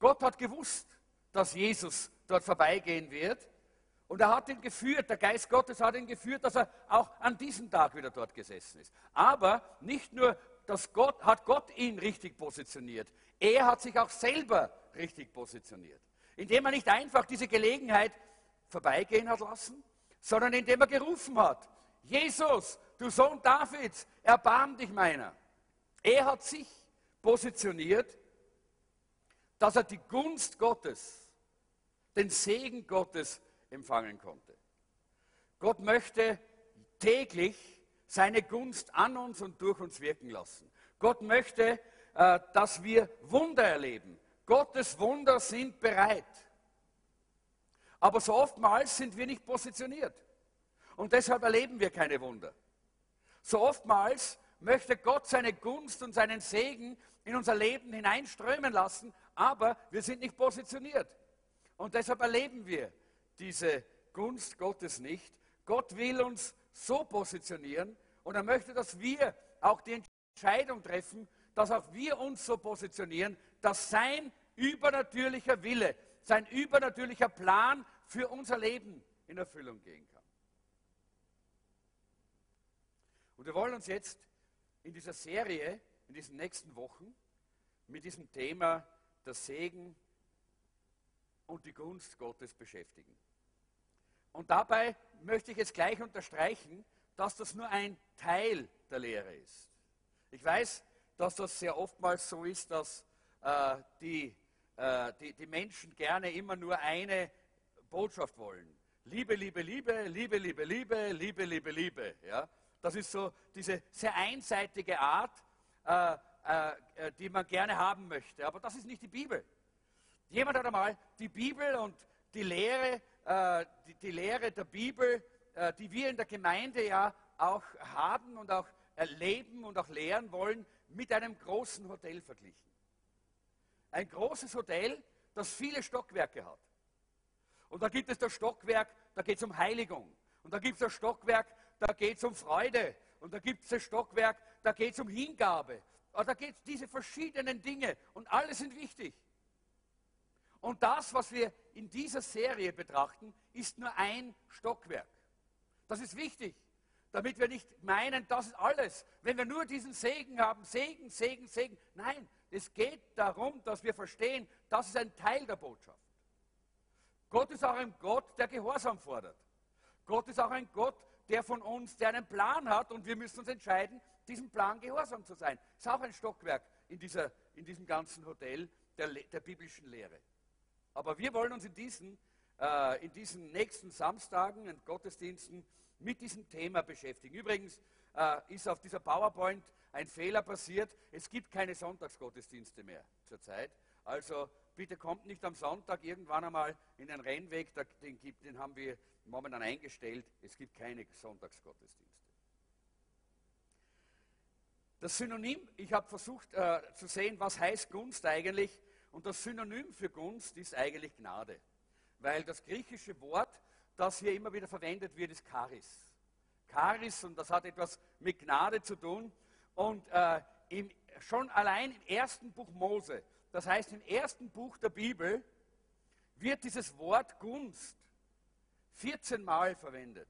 Gott hat gewusst, dass Jesus dort vorbeigehen wird. Und er hat ihn geführt, der Geist Gottes hat ihn geführt, dass er auch an diesem Tag wieder dort gesessen ist. Aber nicht nur dass Gott, hat Gott ihn richtig positioniert, er hat sich auch selber richtig positioniert. Indem er nicht einfach diese Gelegenheit vorbeigehen hat lassen, sondern indem er gerufen hat, Jesus, du Sohn Davids, erbarm dich meiner. Er hat sich positioniert, dass er die Gunst Gottes, den Segen Gottes empfangen konnte. Gott möchte täglich seine Gunst an uns und durch uns wirken lassen. Gott möchte, äh, dass wir Wunder erleben. Gottes Wunder sind bereit. Aber so oftmals sind wir nicht positioniert. Und deshalb erleben wir keine Wunder. So oftmals möchte Gott seine Gunst und seinen Segen in unser Leben hineinströmen lassen, aber wir sind nicht positioniert. Und deshalb erleben wir diese Gunst Gottes nicht. Gott will uns so positionieren und er möchte, dass wir auch die Entscheidung treffen, dass auch wir uns so positionieren, dass sein übernatürlicher Wille, sein übernatürlicher Plan für unser Leben in Erfüllung gehen kann. Und wir wollen uns jetzt in dieser Serie, in diesen nächsten Wochen, mit diesem Thema der Segen und die Gunst Gottes beschäftigen. Und dabei möchte ich jetzt gleich unterstreichen, dass das nur ein Teil der Lehre ist. Ich weiß, dass das sehr oftmals so ist, dass äh, die, äh, die, die Menschen gerne immer nur eine Botschaft wollen. Liebe, Liebe, Liebe, Liebe, Liebe, Liebe, Liebe, Liebe, Liebe. Ja? Das ist so diese sehr einseitige Art, äh, äh, äh, die man gerne haben möchte. Aber das ist nicht die Bibel. Jemand hat einmal die Bibel und die Lehre, äh, die, die, Lehre der Bibel, äh, die wir in der Gemeinde ja auch haben und auch erleben und auch lehren wollen, mit einem großen Hotel verglichen. Ein großes Hotel, das viele Stockwerke hat. Und da gibt es das Stockwerk, da geht es um Heiligung. Und da gibt es das Stockwerk, da geht es um Freude. Und da gibt es das Stockwerk, da geht es um Hingabe. Und da geht es diese verschiedenen Dinge. Und alle sind wichtig. Und das, was wir in dieser Serie betrachten, ist nur ein Stockwerk. Das ist wichtig, damit wir nicht meinen, das ist alles. Wenn wir nur diesen Segen haben, Segen, Segen, Segen. Nein, es geht darum, dass wir verstehen, das ist ein Teil der Botschaft. Gott ist auch ein Gott, der Gehorsam fordert. Gott ist auch ein Gott, der von uns, der einen Plan hat und wir müssen uns entscheiden, diesem Plan gehorsam zu sein. Ist auch ein Stockwerk in, dieser, in diesem ganzen Hotel der, der biblischen Lehre. Aber wir wollen uns in diesen, äh, in diesen nächsten Samstagen und Gottesdiensten mit diesem Thema beschäftigen. Übrigens äh, ist auf dieser PowerPoint ein Fehler passiert. Es gibt keine Sonntagsgottesdienste mehr zurzeit. Also bitte kommt nicht am Sonntag irgendwann einmal in den Rennweg, den, gibt, den haben wir momentan eingestellt. Es gibt keine Sonntagsgottesdienste. Das Synonym, ich habe versucht äh, zu sehen, was heißt Gunst eigentlich. Und das Synonym für Gunst ist eigentlich Gnade. Weil das griechische Wort, das hier immer wieder verwendet wird, ist Charis. Charis, und das hat etwas mit Gnade zu tun. Und äh, im, schon allein im ersten Buch Mose, das heißt im ersten Buch der Bibel, wird dieses Wort Gunst 14 Mal verwendet.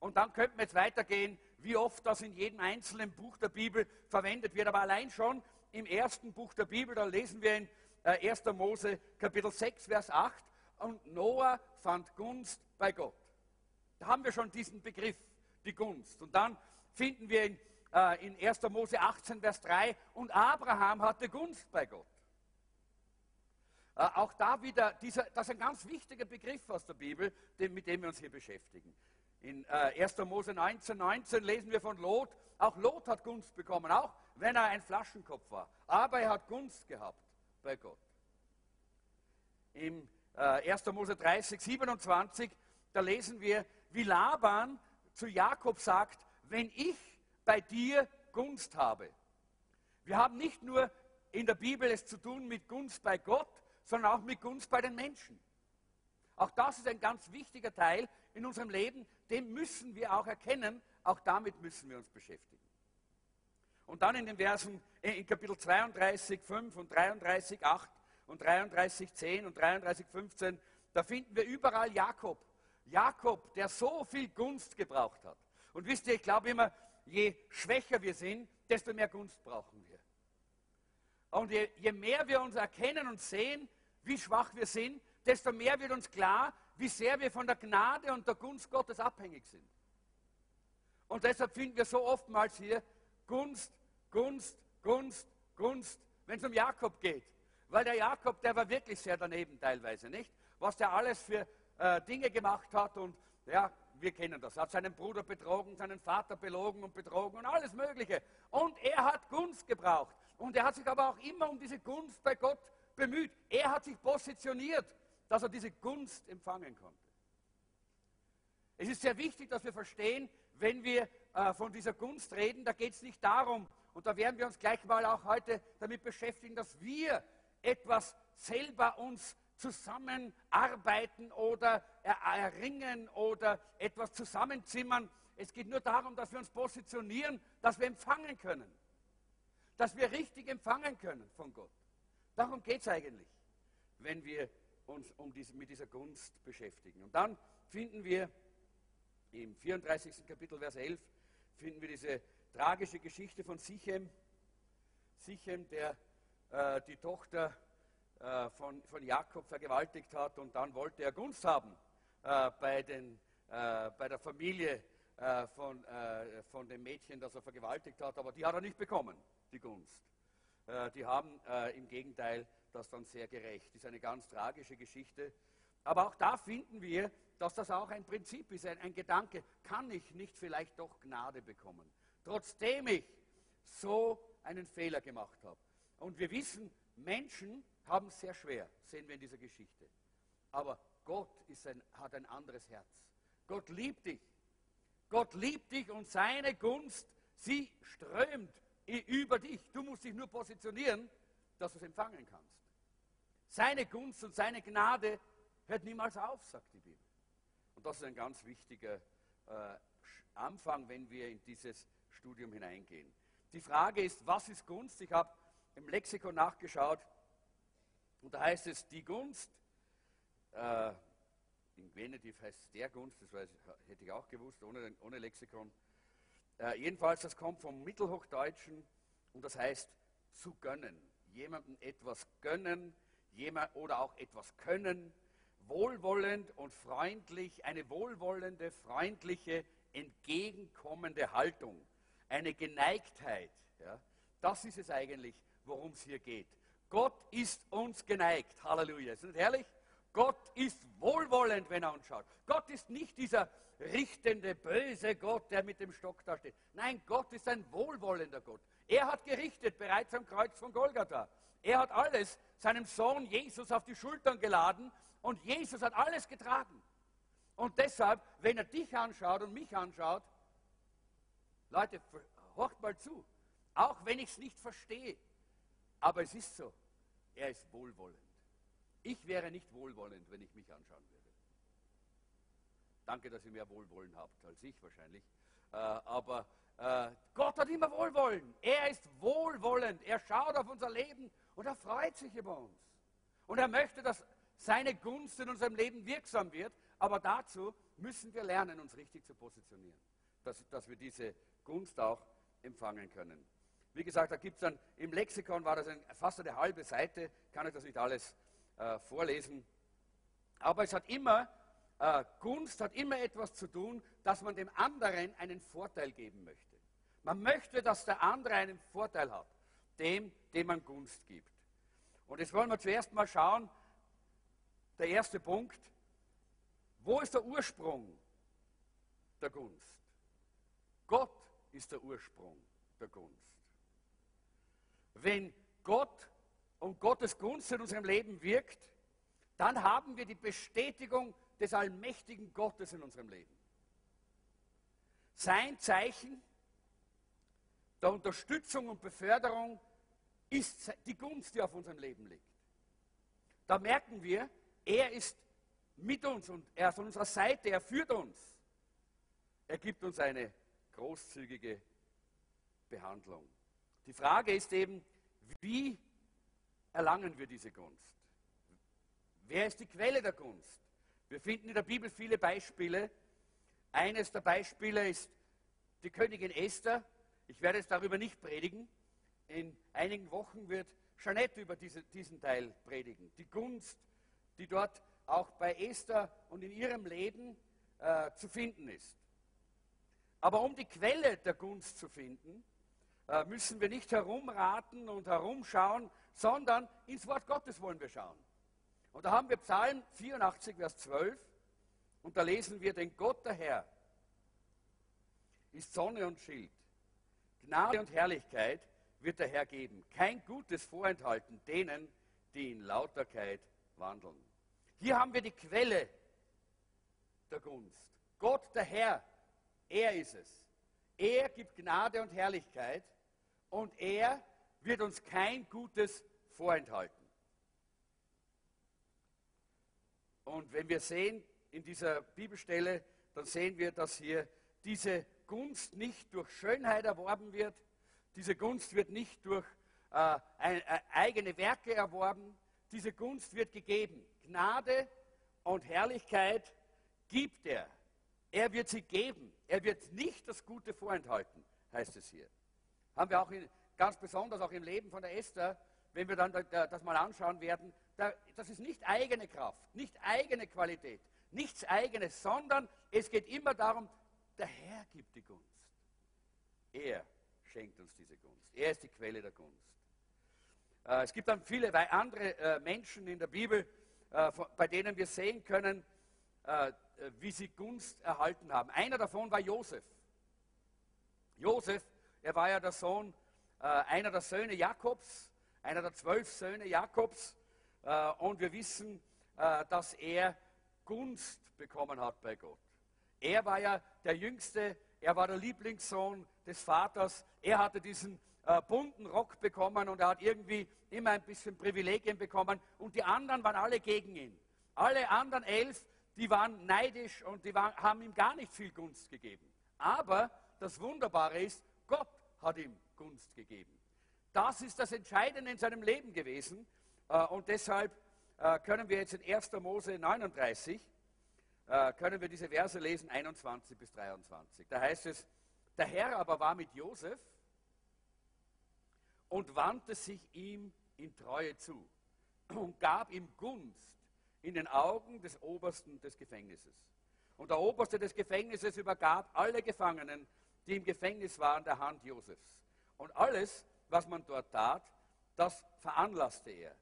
Und dann könnten wir jetzt weitergehen, wie oft das in jedem einzelnen Buch der Bibel verwendet wird. Aber allein schon im ersten Buch der Bibel, da lesen wir in 1. Äh, Mose Kapitel 6, Vers 8, und Noah fand Gunst bei Gott. Da haben wir schon diesen Begriff, die Gunst. Und dann finden wir in, äh, in 1. Mose 18, Vers 3, und Abraham hatte Gunst bei Gott. Äh, auch da wieder, dieser, das ist ein ganz wichtiger Begriff aus der Bibel, mit dem wir uns hier beschäftigen. In äh, 1. Mose 19, 19 lesen wir von Lot, auch Lot hat Gunst bekommen, auch wenn er ein Flaschenkopf war. Aber er hat Gunst gehabt bei Gott. Im äh, 1. Mose 30, 27, da lesen wir, wie Laban zu Jakob sagt, wenn ich bei dir Gunst habe. Wir haben nicht nur in der Bibel es zu tun mit Gunst bei Gott, sondern auch mit Gunst bei den Menschen. Auch das ist ein ganz wichtiger Teil in unserem Leben, den müssen wir auch erkennen, auch damit müssen wir uns beschäftigen. Und dann in den Versen, äh, in Kapitel 32, 5 und 33, 8 und 33,10 und 33,15, da finden wir überall Jakob. Jakob, der so viel Gunst gebraucht hat. Und wisst ihr, ich glaube immer, je schwächer wir sind, desto mehr Gunst brauchen wir. Und je, je mehr wir uns erkennen und sehen, wie schwach wir sind, desto mehr wird uns klar, wie sehr wir von der Gnade und der Gunst Gottes abhängig sind. Und deshalb finden wir so oftmals hier Gunst, Gunst, Gunst, Gunst, wenn es um Jakob geht. Weil der Jakob, der war wirklich sehr daneben teilweise, nicht? Was der alles für äh, Dinge gemacht hat und ja, wir kennen das. Hat seinen Bruder betrogen, seinen Vater belogen und betrogen und alles Mögliche. Und er hat Gunst gebraucht. Und er hat sich aber auch immer um diese Gunst bei Gott bemüht. Er hat sich positioniert, dass er diese Gunst empfangen konnte. Es ist sehr wichtig, dass wir verstehen, wenn wir äh, von dieser Gunst reden, da geht es nicht darum, und da werden wir uns gleich mal auch heute damit beschäftigen, dass wir etwas selber uns zusammenarbeiten oder erringen oder etwas zusammenzimmern. Es geht nur darum, dass wir uns positionieren, dass wir empfangen können. Dass wir richtig empfangen können von Gott. Darum geht es eigentlich, wenn wir uns um diese, mit dieser Gunst beschäftigen. Und dann finden wir im 34. Kapitel, Vers 11, finden wir diese tragische Geschichte von Sichem. Sichem, der äh, die Tochter äh, von, von Jakob vergewaltigt hat und dann wollte er Gunst haben äh, bei, den, äh, bei der Familie äh, von, äh, von dem Mädchen, das er vergewaltigt hat, aber die hat er nicht bekommen, die Gunst. Die haben im Gegenteil das dann sehr gerecht. Ist eine ganz tragische Geschichte. Aber auch da finden wir, dass das auch ein Prinzip ist, ein, ein Gedanke. Kann ich nicht vielleicht doch Gnade bekommen? Trotzdem ich so einen Fehler gemacht habe. Und wir wissen, Menschen haben es sehr schwer, sehen wir in dieser Geschichte. Aber Gott ein, hat ein anderes Herz. Gott liebt dich. Gott liebt dich und seine Gunst, sie strömt über dich. Du musst dich nur positionieren, dass du es empfangen kannst. Seine Gunst und seine Gnade hört niemals auf, sagt die Bibel. Und das ist ein ganz wichtiger äh, Anfang, wenn wir in dieses Studium hineingehen. Die Frage ist, was ist Gunst? Ich habe im Lexikon nachgeschaut und da heißt es, die Gunst, äh, in Genitiv heißt es der Gunst, das weiß, hätte ich auch gewusst, ohne, ohne Lexikon. Äh, jedenfalls, das kommt vom Mittelhochdeutschen und das heißt zu gönnen. Jemandem etwas gönnen jemand, oder auch etwas können. Wohlwollend und freundlich, eine wohlwollende, freundliche, entgegenkommende Haltung. Eine Geneigtheit. Ja, das ist es eigentlich, worum es hier geht. Gott ist uns geneigt. Halleluja. Ist das herrlich? Gott ist wohlwollend, wenn er uns schaut. Gott ist nicht dieser richtende, böse Gott, der mit dem Stock da steht. Nein, Gott ist ein wohlwollender Gott. Er hat gerichtet bereits am Kreuz von Golgatha. Er hat alles seinem Sohn Jesus auf die Schultern geladen und Jesus hat alles getragen. Und deshalb, wenn er dich anschaut und mich anschaut, Leute, horcht mal zu. Auch wenn ich es nicht verstehe, aber es ist so, er ist wohlwollend. Ich wäre nicht wohlwollend, wenn ich mich anschauen würde. Danke, dass ihr mehr Wohlwollen habt als ich wahrscheinlich. Äh, aber äh, Gott hat immer Wohlwollen. Er ist wohlwollend. Er schaut auf unser Leben und er freut sich über uns. Und er möchte, dass seine Gunst in unserem Leben wirksam wird. Aber dazu müssen wir lernen, uns richtig zu positionieren. Dass, dass wir diese Gunst auch empfangen können. Wie gesagt, da gibt es dann, im Lexikon war das ein, fast eine halbe Seite, kann ich das nicht alles äh, vorlesen. Aber es hat immer äh, Gunst hat immer etwas zu tun, dass man dem anderen einen Vorteil geben möchte. Man möchte, dass der andere einen Vorteil hat, dem, dem man Gunst gibt. Und jetzt wollen wir zuerst mal schauen, der erste Punkt, wo ist der Ursprung der Gunst? Gott ist der Ursprung der Gunst. Wenn Gott und Gottes Gunst in unserem Leben wirkt, dann haben wir die Bestätigung des allmächtigen Gottes in unserem Leben. Sein Zeichen der Unterstützung und Beförderung ist die Gunst, die auf unserem Leben liegt. Da merken wir, er ist mit uns und er ist an unserer Seite, er führt uns. Er gibt uns eine großzügige Behandlung. Die Frage ist eben, wie erlangen wir diese Gunst? Wer ist die Quelle der Gunst? Wir finden in der Bibel viele Beispiele. Eines der Beispiele ist die Königin Esther. Ich werde jetzt darüber nicht predigen. In einigen Wochen wird Jeanette über diese, diesen Teil predigen. Die Gunst, die dort auch bei Esther und in ihrem Leben äh, zu finden ist. Aber um die Quelle der Gunst zu finden, äh, müssen wir nicht herumraten und herumschauen, sondern ins Wort Gottes wollen wir schauen. Und da haben wir Psalm 84, Vers 12, und da lesen wir, den Gott der Herr ist Sonne und Schild. Gnade und Herrlichkeit wird der Herr geben. Kein Gutes vorenthalten denen, die in Lauterkeit wandeln. Hier haben wir die Quelle der Gunst. Gott der Herr, er ist es. Er gibt Gnade und Herrlichkeit und er wird uns kein Gutes vorenthalten. Und wenn wir sehen in dieser Bibelstelle, dann sehen wir, dass hier diese Gunst nicht durch Schönheit erworben wird, diese Gunst wird nicht durch äh, äh, eigene Werke erworben, diese Gunst wird gegeben. Gnade und Herrlichkeit gibt er. Er wird sie geben. Er wird nicht das Gute vorenthalten, heißt es hier. Haben wir auch in, ganz besonders auch im Leben von der Esther, wenn wir dann das mal anschauen werden, das ist nicht eigene Kraft, nicht eigene Qualität, nichts eigenes, sondern es geht immer darum, der Herr gibt die Gunst. Er schenkt uns diese Gunst. Er ist die Quelle der Gunst. Äh, es gibt dann viele andere äh, Menschen in der Bibel, äh, bei denen wir sehen können, wie sie Gunst erhalten haben. Einer davon war Josef. Josef, er war ja der Sohn, einer der Söhne Jakobs, einer der zwölf Söhne Jakobs. Und wir wissen, dass er Gunst bekommen hat bei Gott. Er war ja der Jüngste, er war der Lieblingssohn des Vaters. Er hatte diesen äh, bunten Rock bekommen und er hat irgendwie immer ein bisschen Privilegien bekommen und die anderen waren alle gegen ihn. Alle anderen elf, die waren neidisch und die waren, haben ihm gar nicht viel Gunst gegeben. Aber das Wunderbare ist, Gott hat ihm Gunst gegeben. Das ist das Entscheidende in seinem Leben gewesen äh, und deshalb äh, können wir jetzt in 1. Mose 39 äh, können wir diese Verse lesen, 21 bis 23. Da heißt es, der Herr aber war mit Josef und wandte sich ihm in Treue zu und gab ihm Gunst in den Augen des Obersten des Gefängnisses. Und der Oberste des Gefängnisses übergab alle Gefangenen, die im Gefängnis waren, der Hand Josefs. Und alles, was man dort tat, das veranlasste er.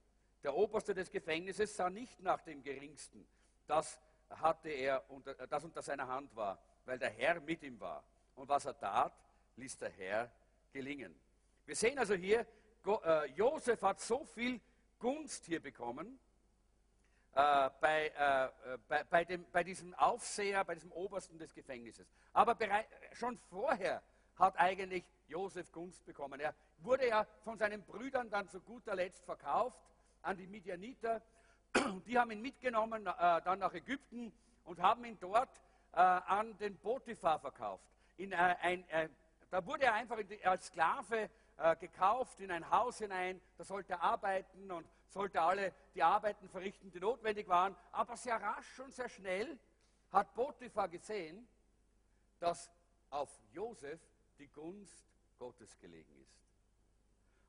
Der Oberste des Gefängnisses sah nicht nach dem Geringsten, das hatte er, unter, das unter seiner Hand war, weil der Herr mit ihm war. Und was er tat, ließ der Herr gelingen. Wir sehen also hier, äh, Josef hat so viel Gunst hier bekommen äh, bei, äh, bei, bei, dem, bei diesem Aufseher, bei diesem Obersten des Gefängnisses. Aber schon vorher hat eigentlich Josef Gunst bekommen. Er wurde ja von seinen Brüdern dann zu guter Letzt verkauft an die Midianiter. Die haben ihn mitgenommen äh, dann nach Ägypten und haben ihn dort äh, an den Potiphar verkauft. In, äh, ein, da wurde er einfach als Sklave äh, gekauft in ein Haus hinein, da sollte er arbeiten und sollte alle die Arbeiten verrichten, die notwendig waren. Aber sehr rasch und sehr schnell hat Potiphar gesehen, dass auf Josef die Gunst Gottes gelegen ist.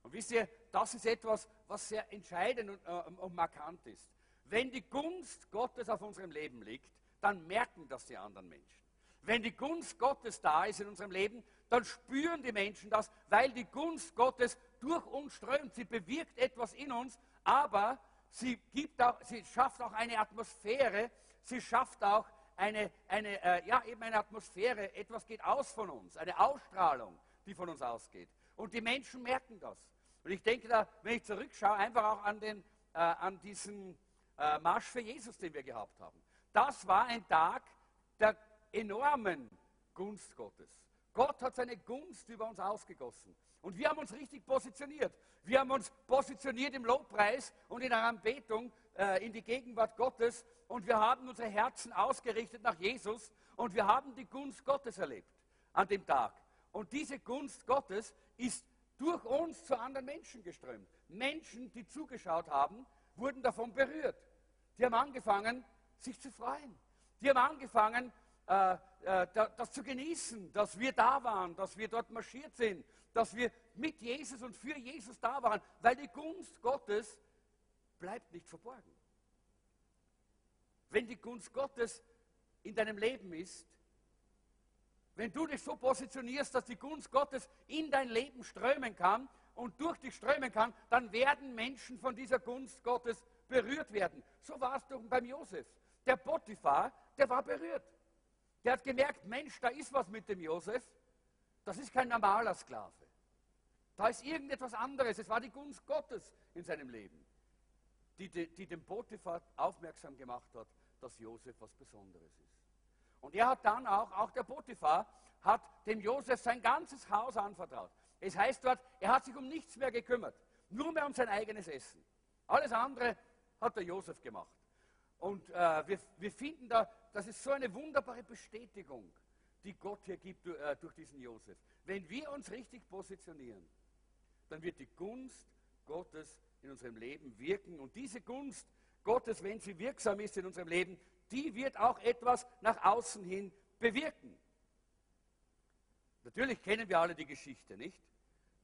Und wisst ihr, das ist etwas, was sehr entscheidend und, äh, und markant ist. Wenn die Gunst Gottes auf unserem Leben liegt, dann merken das die anderen Menschen. Wenn die Gunst Gottes da ist in unserem Leben, dann spüren die Menschen das, weil die Gunst Gottes durch uns strömt. Sie bewirkt etwas in uns, aber sie, gibt auch, sie schafft auch eine Atmosphäre, sie schafft auch eine, eine, äh, ja, eben eine Atmosphäre, etwas geht aus von uns, eine Ausstrahlung, die von uns ausgeht. Und die Menschen merken das. Und ich denke da, wenn ich zurückschaue, einfach auch an, den, äh, an diesen äh, Marsch für Jesus, den wir gehabt haben. Das war ein Tag der enormen Gunst Gottes. Gott hat seine Gunst über uns ausgegossen. Und wir haben uns richtig positioniert. Wir haben uns positioniert im Lobpreis und in der Anbetung äh, in die Gegenwart Gottes. Und wir haben unsere Herzen ausgerichtet nach Jesus. Und wir haben die Gunst Gottes erlebt an dem Tag. Und diese Gunst Gottes ist durch uns zu anderen Menschen geströmt. Menschen, die zugeschaut haben, wurden davon berührt. Die haben angefangen, sich zu freuen. Die haben angefangen, äh, äh, das zu genießen, dass wir da waren, dass wir dort marschiert sind, dass wir mit Jesus und für Jesus da waren, weil die Gunst Gottes bleibt nicht verborgen. Wenn die Gunst Gottes in deinem Leben ist, wenn du dich so positionierst, dass die Gunst Gottes in dein Leben strömen kann und durch dich strömen kann, dann werden Menschen von dieser Gunst Gottes berührt werden. So war es doch beim Josef. Der Potiphar, der war berührt. Der hat gemerkt, Mensch, da ist was mit dem Josef. Das ist kein normaler Sklave. Da ist irgendetwas anderes. Es war die Gunst Gottes in seinem Leben, die, die, die dem Potiphar aufmerksam gemacht hat, dass Josef was Besonderes ist. Und er hat dann auch, auch der Potiphar, hat dem Josef sein ganzes Haus anvertraut. Es heißt dort, er hat sich um nichts mehr gekümmert, nur mehr um sein eigenes Essen. Alles andere hat der Josef gemacht. Und äh, wir, wir finden da, das ist so eine wunderbare Bestätigung, die Gott hier gibt äh, durch diesen Josef. Wenn wir uns richtig positionieren, dann wird die Gunst Gottes in unserem Leben wirken. Und diese Gunst Gottes, wenn sie wirksam ist in unserem Leben, die wird auch etwas nach außen hin bewirken. Natürlich kennen wir alle die Geschichte, nicht?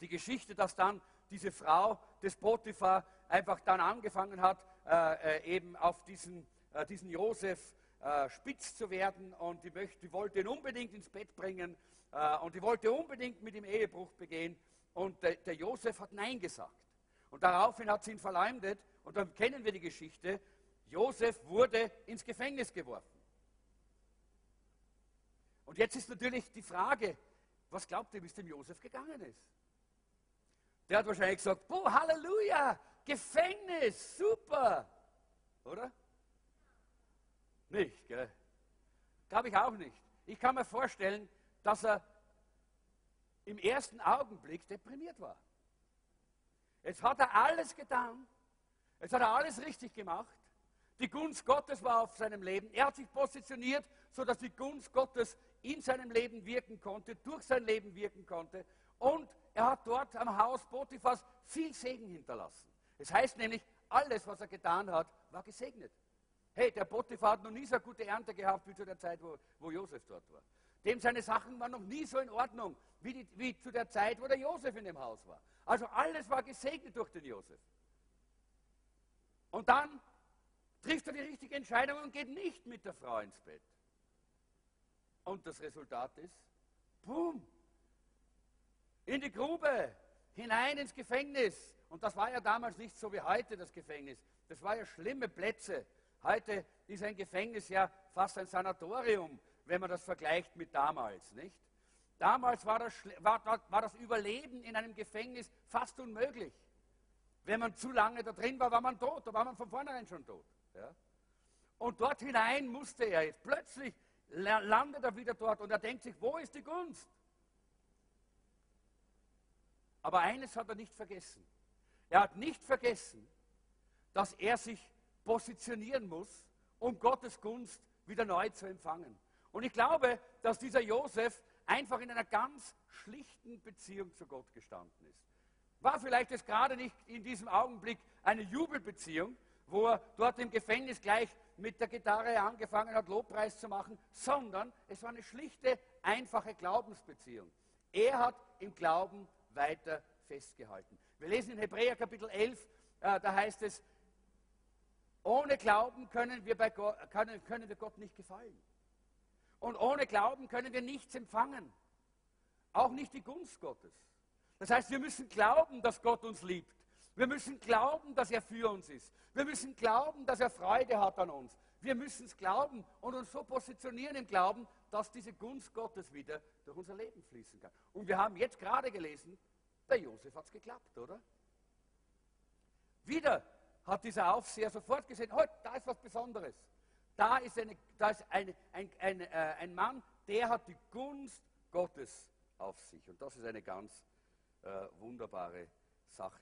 Die Geschichte, dass dann diese Frau des Potiphar einfach dann angefangen hat, äh, äh, eben auf diesen, äh, diesen Josef äh, spitz zu werden und die, möchte, die wollte ihn unbedingt ins Bett bringen äh, und die wollte unbedingt mit ihm Ehebruch begehen und der, der Josef hat Nein gesagt. Und daraufhin hat sie ihn verleumdet und dann kennen wir die Geschichte. Josef wurde ins Gefängnis geworfen. Und jetzt ist natürlich die Frage, was glaubt ihr, wie es dem Josef gegangen ist? Der hat wahrscheinlich gesagt, boah, Halleluja, Gefängnis, super. Oder? Nicht, gell? Glaube ich auch nicht. Ich kann mir vorstellen, dass er im ersten Augenblick deprimiert war. Jetzt hat er alles getan. Jetzt hat er alles richtig gemacht. Die Gunst Gottes war auf seinem Leben. Er hat sich positioniert, sodass die Gunst Gottes in seinem Leben wirken konnte, durch sein Leben wirken konnte. Und er hat dort am Haus Potiphas viel Segen hinterlassen. Es heißt nämlich, alles, was er getan hat, war gesegnet. Hey, der Potiphar hat noch nie so gute Ernte gehabt wie zu der Zeit, wo, wo Josef dort war. Dem seine Sachen waren noch nie so in Ordnung wie, die, wie zu der Zeit, wo der Josef in dem Haus war. Also alles war gesegnet durch den Josef. Und dann trifft er die richtige Entscheidung und geht nicht mit der Frau ins Bett. Und das Resultat ist, boom, in die Grube, hinein ins Gefängnis. Und das war ja damals nicht so wie heute das Gefängnis. Das war ja schlimme Plätze. Heute ist ein Gefängnis ja fast ein Sanatorium, wenn man das vergleicht mit damals, nicht? Damals war das, war, war das Überleben in einem Gefängnis fast unmöglich. Wenn man zu lange da drin war, war man tot, da war man von vornherein schon tot. Ja? Und dort hinein musste er jetzt. Plötzlich landet er wieder dort und er denkt sich, wo ist die Gunst? Aber eines hat er nicht vergessen. Er hat nicht vergessen, dass er sich positionieren muss, um Gottes Gunst wieder neu zu empfangen. Und ich glaube, dass dieser Josef einfach in einer ganz schlichten Beziehung zu Gott gestanden ist. War vielleicht jetzt gerade nicht in diesem Augenblick eine Jubelbeziehung, wo er dort im Gefängnis gleich mit der Gitarre angefangen hat, Lobpreis zu machen, sondern es war eine schlichte, einfache Glaubensbeziehung. Er hat im Glauben weiter festgehalten. Wir lesen in Hebräer Kapitel 11, äh, da heißt es, ohne Glauben können wir, bei Gott, können, können wir Gott nicht gefallen. Und ohne Glauben können wir nichts empfangen. Auch nicht die Gunst Gottes. Das heißt, wir müssen glauben, dass Gott uns liebt. Wir müssen glauben, dass er für uns ist. Wir müssen glauben, dass er Freude hat an uns. Wir müssen es glauben und uns so positionieren im Glauben, dass diese Gunst Gottes wieder durch unser Leben fließen kann. Und wir haben jetzt gerade gelesen, bei Josef hat es geklappt, oder? Wieder hat dieser Aufseher sofort gesehen, oh, da ist was Besonderes. Da ist, eine, da ist eine, ein, ein, äh, ein Mann, der hat die Gunst Gottes auf sich. Und das ist eine ganz äh, wunderbare Sache,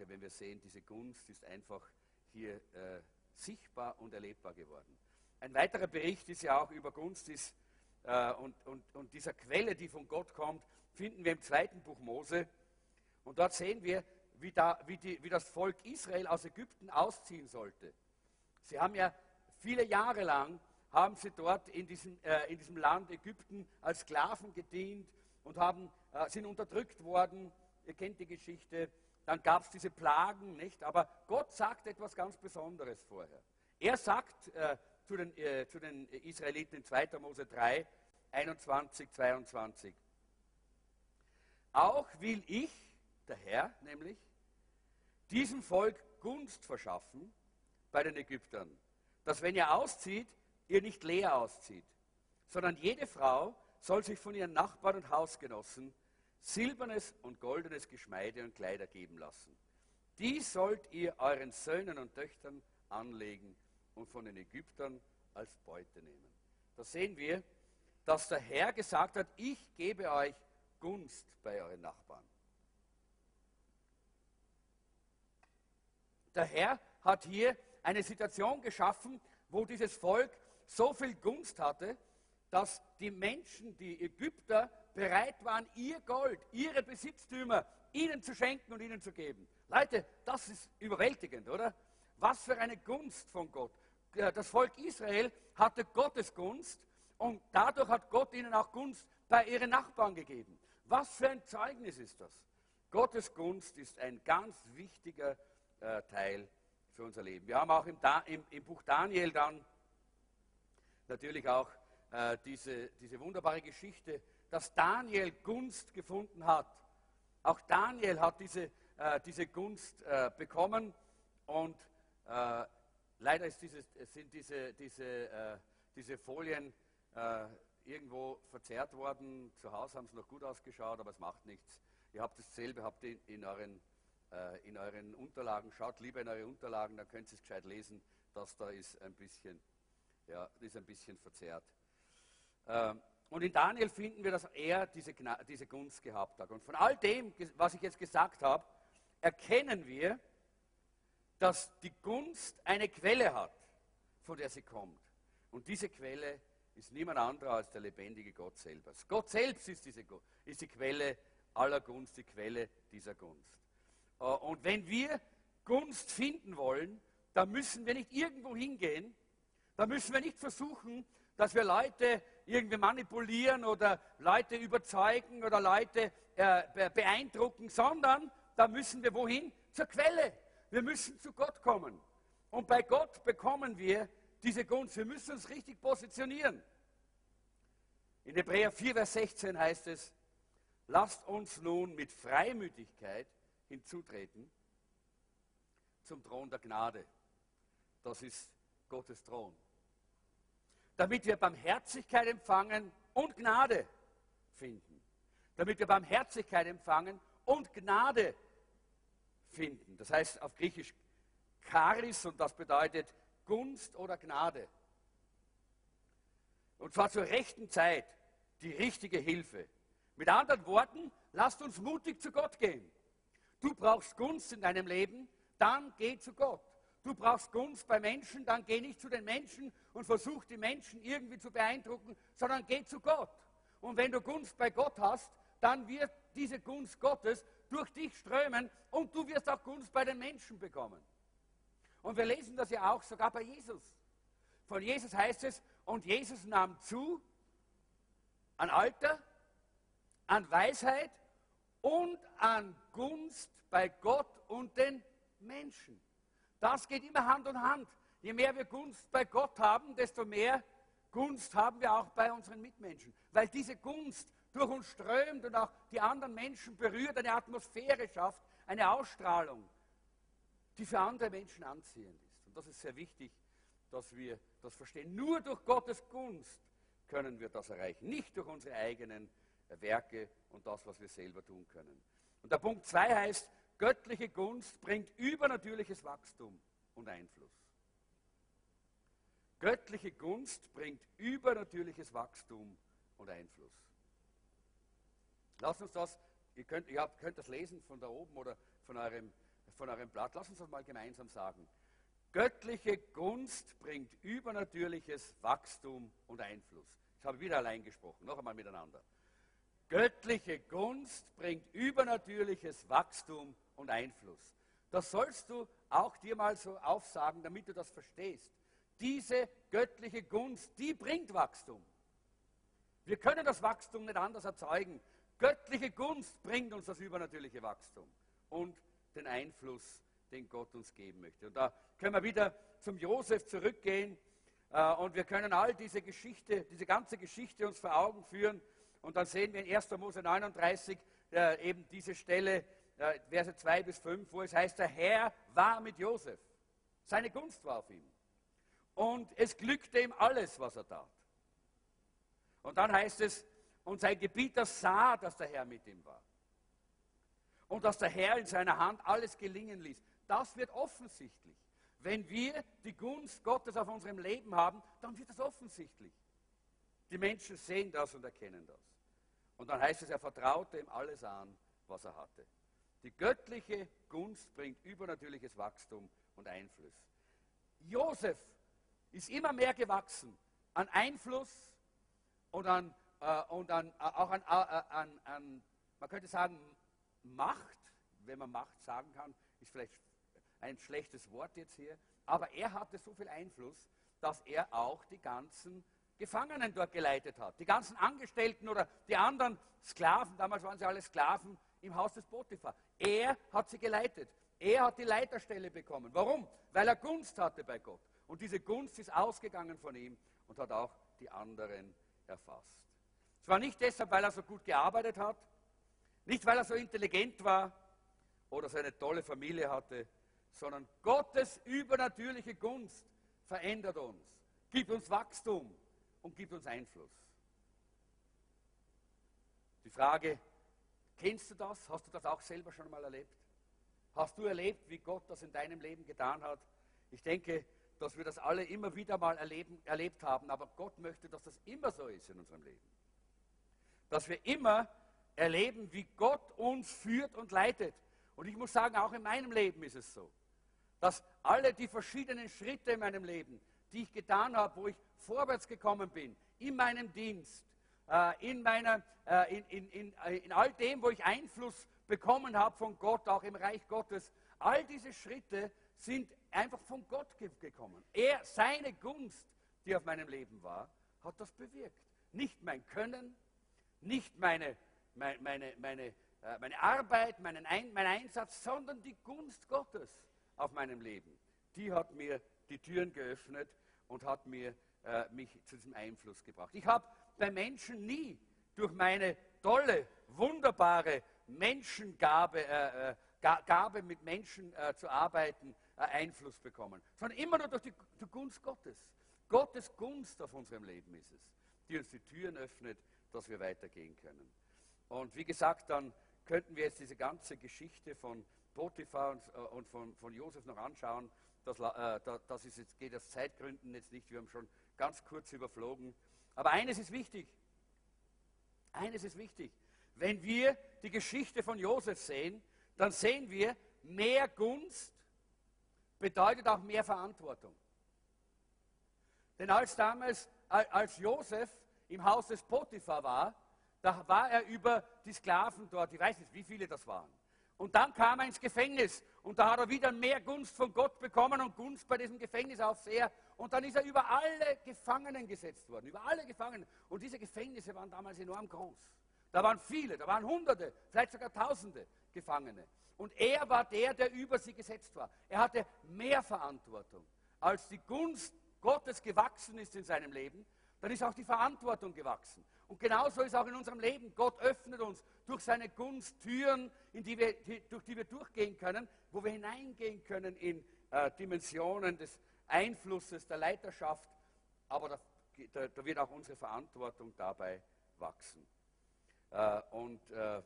wenn wir sehen, diese Gunst ist einfach hier äh, sichtbar und erlebbar geworden. Ein weiterer Bericht ist ja auch über Gunst ist, äh, und, und, und dieser Quelle, die von Gott kommt, finden wir im zweiten Buch Mose. Und dort sehen wir, wie, da, wie, die, wie das Volk Israel aus Ägypten ausziehen sollte. Sie haben ja Viele Jahre lang haben sie dort in diesem, äh, in diesem Land Ägypten als Sklaven gedient und haben, äh, sind unterdrückt worden. Ihr kennt die Geschichte. Dann gab es diese Plagen, nicht? Aber Gott sagt etwas ganz Besonderes vorher. Er sagt äh, zu, den, äh, zu den Israeliten in 2. Mose 3, 21, 22, auch will ich, der Herr nämlich, diesem Volk Gunst verschaffen bei den Ägyptern, dass wenn ihr auszieht, ihr nicht leer auszieht, sondern jede Frau soll sich von ihren Nachbarn und Hausgenossen silbernes und goldenes Geschmeide und Kleider geben lassen. Dies sollt ihr euren Söhnen und Töchtern anlegen und von den Ägyptern als Beute nehmen. Da sehen wir, dass der Herr gesagt hat, ich gebe euch Gunst bei euren Nachbarn. Der Herr hat hier eine Situation geschaffen, wo dieses Volk so viel Gunst hatte, dass die Menschen, die Ägypter, bereit waren, ihr Gold, ihre Besitztümer ihnen zu schenken und ihnen zu geben. Leute, das ist überwältigend, oder? Was für eine Gunst von Gott. Das Volk Israel hatte Gottes Gunst und dadurch hat Gott ihnen auch Gunst bei ihren Nachbarn gegeben. Was für ein Zeugnis ist das? Gottes Gunst ist ein ganz wichtiger äh, Teil für unser Leben. Wir haben auch im, da im, im Buch Daniel dann natürlich auch äh, diese, diese wunderbare Geschichte, dass Daniel Gunst gefunden hat. Auch Daniel hat diese, äh, diese Gunst äh, bekommen und äh, leider dieses, sind diese, diese, äh, diese Folien äh, irgendwo verzerrt worden. Zu Hause haben sie noch gut ausgeschaut, aber es macht nichts. Ihr habt dasselbe habt in, in, euren, in euren Unterlagen. Schaut lieber in eure Unterlagen, dann könnt ihr es gescheit lesen. Das da ist ein bisschen ja, ist ein bisschen verzerrt. Ähm, und in Daniel finden wir, dass er diese, diese Gunst gehabt hat. Und von all dem, was ich jetzt gesagt habe, erkennen wir, dass die Gunst eine Quelle hat, von der sie kommt. Und diese Quelle ist niemand anderer als der lebendige Gott selber. Gott selbst ist, diese, ist die Quelle aller Gunst, die Quelle dieser Gunst. Äh, und wenn wir Gunst finden wollen, dann müssen wir nicht irgendwo hingehen, da müssen wir nicht versuchen, dass wir Leute irgendwie manipulieren oder Leute überzeugen oder Leute äh, beeindrucken, sondern da müssen wir wohin? Zur Quelle. Wir müssen zu Gott kommen. Und bei Gott bekommen wir diese Gunst. Wir müssen uns richtig positionieren. In Hebräer 4, Vers 16 heißt es, lasst uns nun mit Freimütigkeit hinzutreten zum Thron der Gnade. Das ist Gottes Thron damit wir Barmherzigkeit empfangen und Gnade finden. Damit wir Barmherzigkeit empfangen und Gnade finden. Das heißt auf Griechisch Charis und das bedeutet Gunst oder Gnade. Und zwar zur rechten Zeit die richtige Hilfe. Mit anderen Worten, lasst uns mutig zu Gott gehen. Du brauchst Gunst in deinem Leben, dann geh zu Gott. Du brauchst Gunst bei Menschen, dann geh nicht zu den Menschen und versuch die Menschen irgendwie zu beeindrucken, sondern geh zu Gott. Und wenn du Gunst bei Gott hast, dann wird diese Gunst Gottes durch dich strömen und du wirst auch Gunst bei den Menschen bekommen. Und wir lesen das ja auch sogar bei Jesus. Von Jesus heißt es, und Jesus nahm zu an Alter, an Weisheit und an Gunst bei Gott und den Menschen. Das geht immer Hand in Hand. Je mehr wir Gunst bei Gott haben, desto mehr Gunst haben wir auch bei unseren Mitmenschen. Weil diese Gunst durch uns strömt und auch die anderen Menschen berührt, eine Atmosphäre schafft, eine Ausstrahlung, die für andere Menschen anziehend ist. Und das ist sehr wichtig, dass wir das verstehen. Nur durch Gottes Gunst können wir das erreichen, nicht durch unsere eigenen Werke und das, was wir selber tun können. Und der Punkt 2 heißt, Göttliche Gunst bringt übernatürliches Wachstum und Einfluss. Göttliche Gunst bringt übernatürliches Wachstum und Einfluss. Lasst uns das, ihr könnt, ihr könnt das lesen von da oben oder von eurem, von eurem Blatt, lasst uns das mal gemeinsam sagen. Göttliche Gunst bringt übernatürliches Wachstum und Einfluss. Ich habe wieder allein gesprochen, noch einmal miteinander. Göttliche Gunst bringt übernatürliches Wachstum und Einfluss. Das sollst du auch dir mal so aufsagen, damit du das verstehst. diese göttliche Gunst, die bringt Wachstum. Wir können das Wachstum nicht anders erzeugen. Göttliche Gunst bringt uns das übernatürliche Wachstum und den Einfluss, den Gott uns geben möchte. Und da können wir wieder zum Josef zurückgehen äh, und wir können all diese Geschichte, diese ganze Geschichte uns vor Augen führen. Und dann sehen wir in 1. Mose 39 äh, eben diese Stelle, Verse 2 bis 5, wo es heißt, der Herr war mit Josef. Seine Gunst war auf ihm. Und es glückte ihm alles, was er tat. Und dann heißt es, und sein Gebieter sah, dass der Herr mit ihm war. Und dass der Herr in seiner Hand alles gelingen ließ. Das wird offensichtlich. Wenn wir die Gunst Gottes auf unserem Leben haben, dann wird das offensichtlich. Die Menschen sehen das und erkennen das. Und dann heißt es, er vertraute ihm alles an, was er hatte. Die göttliche Gunst bringt übernatürliches Wachstum und Einfluss. Josef ist immer mehr gewachsen an Einfluss und, an, äh, und an, äh, auch an, äh, an, an, man könnte sagen, Macht, wenn man Macht sagen kann, ist vielleicht ein schlechtes Wort jetzt hier, aber er hatte so viel Einfluss, dass er auch die ganzen Gefangenen dort geleitet hat. Die ganzen Angestellten oder die anderen Sklaven, damals waren sie alle Sklaven im Haus des Potiphar. Er hat sie geleitet. Er hat die Leiterstelle bekommen. Warum? Weil er Gunst hatte bei Gott. Und diese Gunst ist ausgegangen von ihm und hat auch die anderen erfasst. Es war nicht deshalb, weil er so gut gearbeitet hat, nicht weil er so intelligent war oder so eine tolle Familie hatte, sondern Gottes übernatürliche Gunst verändert uns, gibt uns Wachstum und gibt uns Einfluss. Die Frage, kennst du das? Hast du das auch selber schon mal erlebt? Hast du erlebt, wie Gott das in deinem Leben getan hat? Ich denke, dass wir das alle immer wieder mal erleben, erlebt haben, aber Gott möchte, dass das immer so ist in unserem Leben. Dass wir immer erleben, wie Gott uns führt und leitet. Und ich muss sagen, auch in meinem Leben ist es so, dass alle die verschiedenen Schritte in meinem Leben, die ich getan habe, wo ich vorwärts gekommen bin, in meinem Dienst, in, meiner, äh, in, in, in, äh, in all dem, wo ich Einfluss bekommen habe von Gott, auch im Reich Gottes, all diese Schritte sind einfach von Gott gekommen. Er, seine Gunst, die auf meinem Leben war, hat das bewirkt. Nicht mein Können, nicht meine, meine, meine, meine, meine Arbeit, meinen Ein, mein Einsatz, sondern die Gunst Gottes auf meinem Leben. Die hat mir die Türen geöffnet und hat mir, äh, mich zu diesem Einfluss gebracht. Ich habe bei Menschen nie durch meine tolle, wunderbare Menschengabe, äh, äh Gabe mit Menschen äh, zu arbeiten, äh, Einfluss bekommen, sondern immer nur durch die, die Gunst Gottes. Gottes Gunst auf unserem Leben ist es, die uns die Türen öffnet, dass wir weitergehen können. Und wie gesagt, dann könnten wir jetzt diese ganze Geschichte von Potiphar und, äh, und von, von Josef noch anschauen. Das, äh, das ist jetzt, geht aus Zeitgründen jetzt nicht, wir haben schon ganz kurz überflogen. Aber eines ist wichtig. Eines ist wichtig. Wenn wir die Geschichte von Josef sehen, dann sehen wir, mehr Gunst bedeutet auch mehr Verantwortung. Denn als damals, als Josef im Haus des Potiphar war, da war er über die Sklaven dort, ich weiß nicht, wie viele das waren. Und dann kam er ins Gefängnis und da hat er wieder mehr Gunst von Gott bekommen und Gunst bei diesem Gefängnisaufseher. Und dann ist er über alle Gefangenen gesetzt worden, über alle Gefangenen. Und diese Gefängnisse waren damals enorm groß. Da waren viele, da waren Hunderte, vielleicht sogar Tausende Gefangene. Und er war der, der über sie gesetzt war. Er hatte mehr Verantwortung. Als die Gunst Gottes gewachsen ist in seinem Leben, dann ist auch die Verantwortung gewachsen. Und genauso ist auch in unserem Leben. Gott öffnet uns durch seine Gunst Türen, die wir, durch die wir durchgehen können, wo wir hineingehen können in äh, Dimensionen des Einflusses, der Leiterschaft. Aber da, da, da wird auch unsere Verantwortung dabei wachsen. Äh, und äh,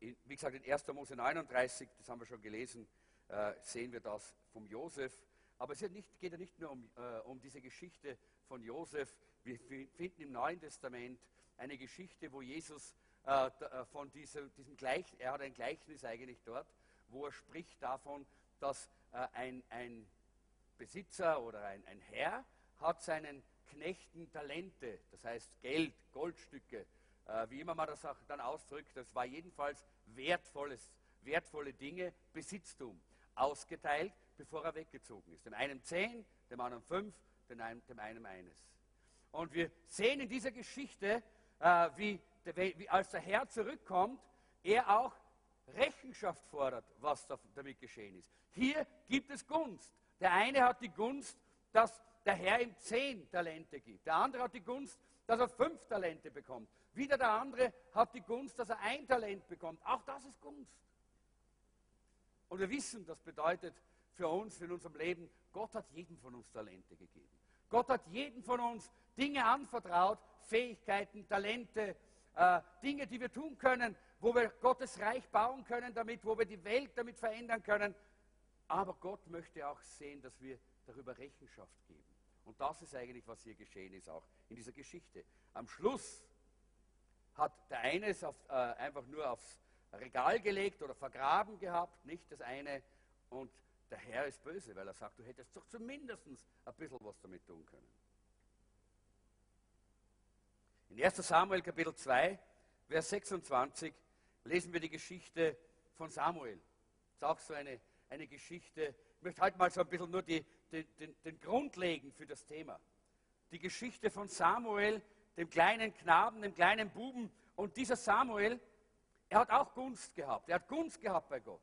in, wie gesagt, in 1. Mose 39, das haben wir schon gelesen, äh, sehen wir das vom Josef. Aber es nicht, geht ja nicht nur um, äh, um diese Geschichte von Josef. Wir finden im Neuen Testament eine Geschichte, wo Jesus äh, äh, von diesem, diesem Gleich, er hat ein Gleichnis eigentlich dort, wo er spricht davon, dass äh, ein, ein Besitzer oder ein, ein Herr hat seinen Knechten Talente, das heißt Geld, Goldstücke, äh, wie immer man das auch dann ausdrückt, das war jedenfalls wertvolles, wertvolle Dinge, Besitztum, ausgeteilt, bevor er weggezogen ist. Dem einen zehn, dem anderen fünf, dem einen eines. Und wir sehen in dieser Geschichte, äh, wie, wie als der Herr zurückkommt, er auch Rechenschaft fordert, was damit geschehen ist. Hier gibt es Gunst. Der eine hat die Gunst, dass der Herr ihm zehn Talente gibt. Der andere hat die Gunst, dass er fünf Talente bekommt. Wieder der andere hat die Gunst, dass er ein Talent bekommt. Auch das ist Gunst. Und wir wissen, das bedeutet für uns, in unserem Leben, Gott hat jedem von uns Talente gegeben. Gott hat jedem von uns Dinge anvertraut, Fähigkeiten, Talente, äh, Dinge, die wir tun können, wo wir Gottes Reich bauen können damit, wo wir die Welt damit verändern können. Aber Gott möchte auch sehen, dass wir darüber Rechenschaft geben. Und das ist eigentlich, was hier geschehen ist, auch in dieser Geschichte. Am Schluss hat der eine es auf, äh, einfach nur aufs Regal gelegt oder vergraben gehabt, nicht das eine. Und der Herr ist böse, weil er sagt, du hättest doch zumindest ein bisschen was damit tun können. In 1 Samuel Kapitel 2, Vers 26 lesen wir die Geschichte von Samuel. Das ist auch so eine, eine Geschichte. Ich möchte heute mal so ein bisschen nur die, den, den, den Grund legen für das Thema. Die Geschichte von Samuel, dem kleinen Knaben, dem kleinen Buben. Und dieser Samuel, er hat auch Gunst gehabt. Er hat Gunst gehabt bei Gott.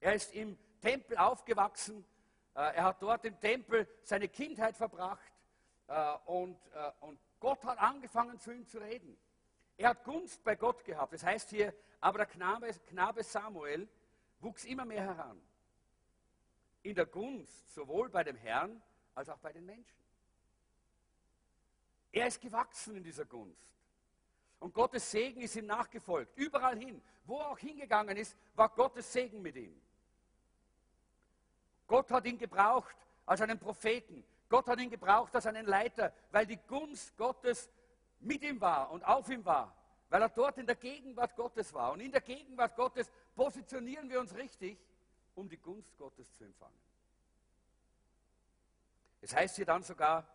Er ist im Tempel aufgewachsen. Äh, er hat dort im Tempel seine Kindheit verbracht. Äh, und, äh, und Gott hat angefangen zu ihm zu reden. Er hat Gunst bei Gott gehabt. Das heißt hier, aber der Knabe, Knabe Samuel wuchs immer mehr heran. In der Gunst, sowohl bei dem Herrn als auch bei den Menschen. Er ist gewachsen in dieser Gunst. Und Gottes Segen ist ihm nachgefolgt. Überall hin, wo er auch hingegangen ist, war Gottes Segen mit ihm. Gott hat ihn gebraucht als einen Propheten. Gott hat ihn gebraucht als einen Leiter, weil die Gunst Gottes mit ihm war und auf ihm war, weil er dort in der Gegenwart Gottes war. Und in der Gegenwart Gottes positionieren wir uns richtig, um die Gunst Gottes zu empfangen. Es heißt hier dann sogar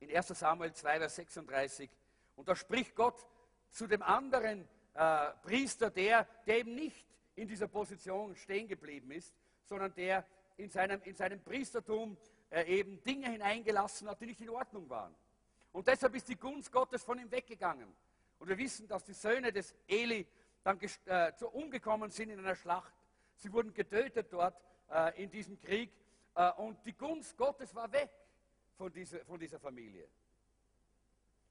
in 1 Samuel 2, Vers 36, und da spricht Gott zu dem anderen äh, Priester, der, der eben nicht in dieser Position stehen geblieben ist, sondern der in seinem, in seinem Priestertum eben Dinge hineingelassen hat, die nicht in Ordnung waren. Und deshalb ist die Gunst Gottes von ihm weggegangen. Und wir wissen, dass die Söhne des Eli dann äh, umgekommen sind in einer Schlacht. Sie wurden getötet dort äh, in diesem Krieg. Äh, und die Gunst Gottes war weg von dieser, von dieser Familie.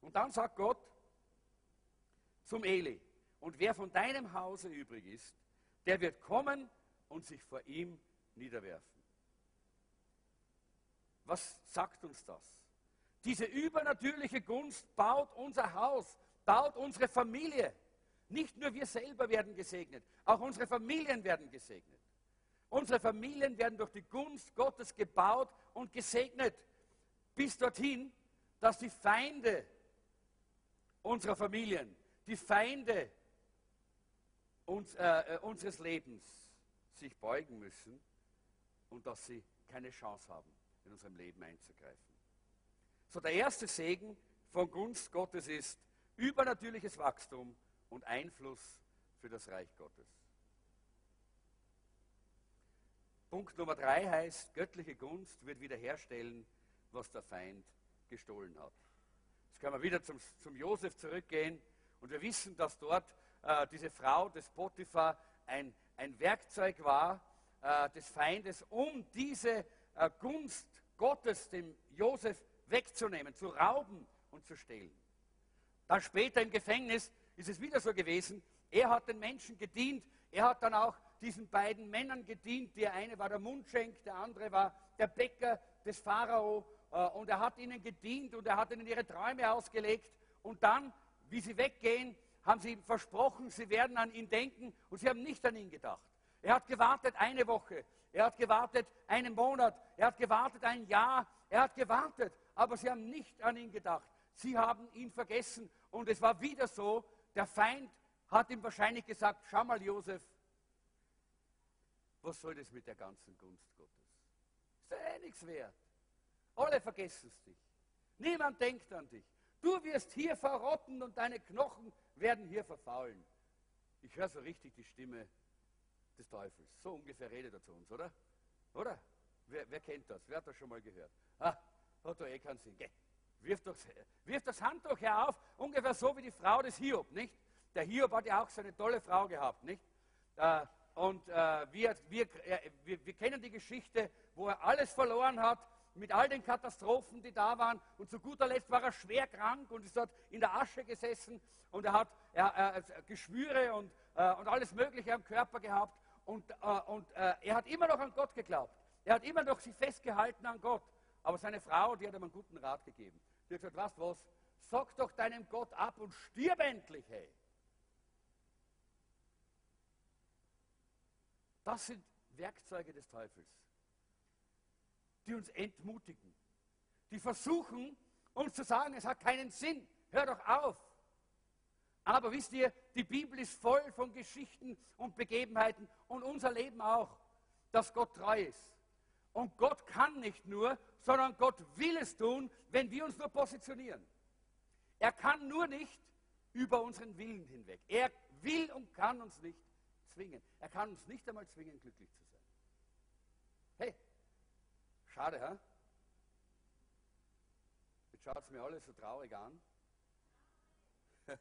Und dann sagt Gott zum Eli, und wer von deinem Hause übrig ist, der wird kommen und sich vor ihm niederwerfen. Was sagt uns das? Diese übernatürliche Gunst baut unser Haus, baut unsere Familie. Nicht nur wir selber werden gesegnet, auch unsere Familien werden gesegnet. Unsere Familien werden durch die Gunst Gottes gebaut und gesegnet. Bis dorthin, dass die Feinde unserer Familien, die Feinde uns, äh, äh unseres Lebens sich beugen müssen und dass sie keine Chance haben, in unserem Leben einzugreifen. So der erste Segen von Gunst Gottes ist übernatürliches Wachstum und Einfluss für das Reich Gottes. Punkt Nummer drei heißt, göttliche Gunst wird wiederherstellen, was der Feind gestohlen hat. Jetzt können wir wieder zum, zum Josef zurückgehen und wir wissen, dass dort äh, diese Frau des Potiphar ein, ein Werkzeug war äh, des Feindes, um diese äh, Gunst Gottes dem Josef wegzunehmen, zu rauben und zu stehlen. Dann später im Gefängnis ist es wieder so gewesen. Er hat den Menschen gedient. Er hat dann auch diesen beiden Männern gedient. Der eine war der Mundschenk, der andere war der Bäcker des Pharao. Äh, und er hat ihnen gedient und er hat ihnen ihre Träume ausgelegt. Und dann, wie sie weggehen, haben sie ihm versprochen, sie werden an ihn denken und sie haben nicht an ihn gedacht. Er hat gewartet eine Woche, er hat gewartet einen Monat, er hat gewartet ein Jahr, er hat gewartet aber sie haben nicht an ihn gedacht. Sie haben ihn vergessen. Und es war wieder so, der Feind hat ihm wahrscheinlich gesagt, schau mal Josef, was soll das mit der ganzen Gunst Gottes? Ist ja eh nichts wert. Alle vergessen es dich. Niemand denkt an dich. Du wirst hier verrotten und deine Knochen werden hier verfaulen. Ich höre so richtig die Stimme des Teufels. So ungefähr redet er zu uns, oder? Oder? Wer, wer kennt das? Wer hat das schon mal gehört? Ah, hat doch eh keinen Sinn. Geh, wirf, das, wirf das Handtuch her auf, ungefähr so wie die Frau des Hiob, nicht? Der Hiob hat ja auch so eine tolle Frau gehabt, nicht? Äh, und äh, wir, wir, äh, wir, wir kennen die Geschichte, wo er alles verloren hat, mit all den Katastrophen, die da waren. Und zu guter Letzt war er schwer krank und ist dort in der Asche gesessen und er hat er, er, Geschwüre und, äh, und alles Mögliche am Körper gehabt. Und, äh, und äh, er hat immer noch an Gott geglaubt. Er hat immer noch sich festgehalten an Gott. Aber seine Frau, die hat ihm einen guten Rat gegeben. Die hat gesagt, weißt was, sag doch deinem Gott ab und stirb endlich, hey. Das sind Werkzeuge des Teufels, die uns entmutigen, die versuchen, uns zu sagen, es hat keinen Sinn, hör doch auf. Aber wisst ihr, die Bibel ist voll von Geschichten und Begebenheiten und unser Leben auch, dass Gott treu ist. Und Gott kann nicht nur, sondern Gott will es tun, wenn wir uns nur positionieren. Er kann nur nicht über unseren Willen hinweg. Er will und kann uns nicht zwingen. Er kann uns nicht einmal zwingen, glücklich zu sein. Hey, schade, ha? Jetzt schaut es mir alles so traurig an.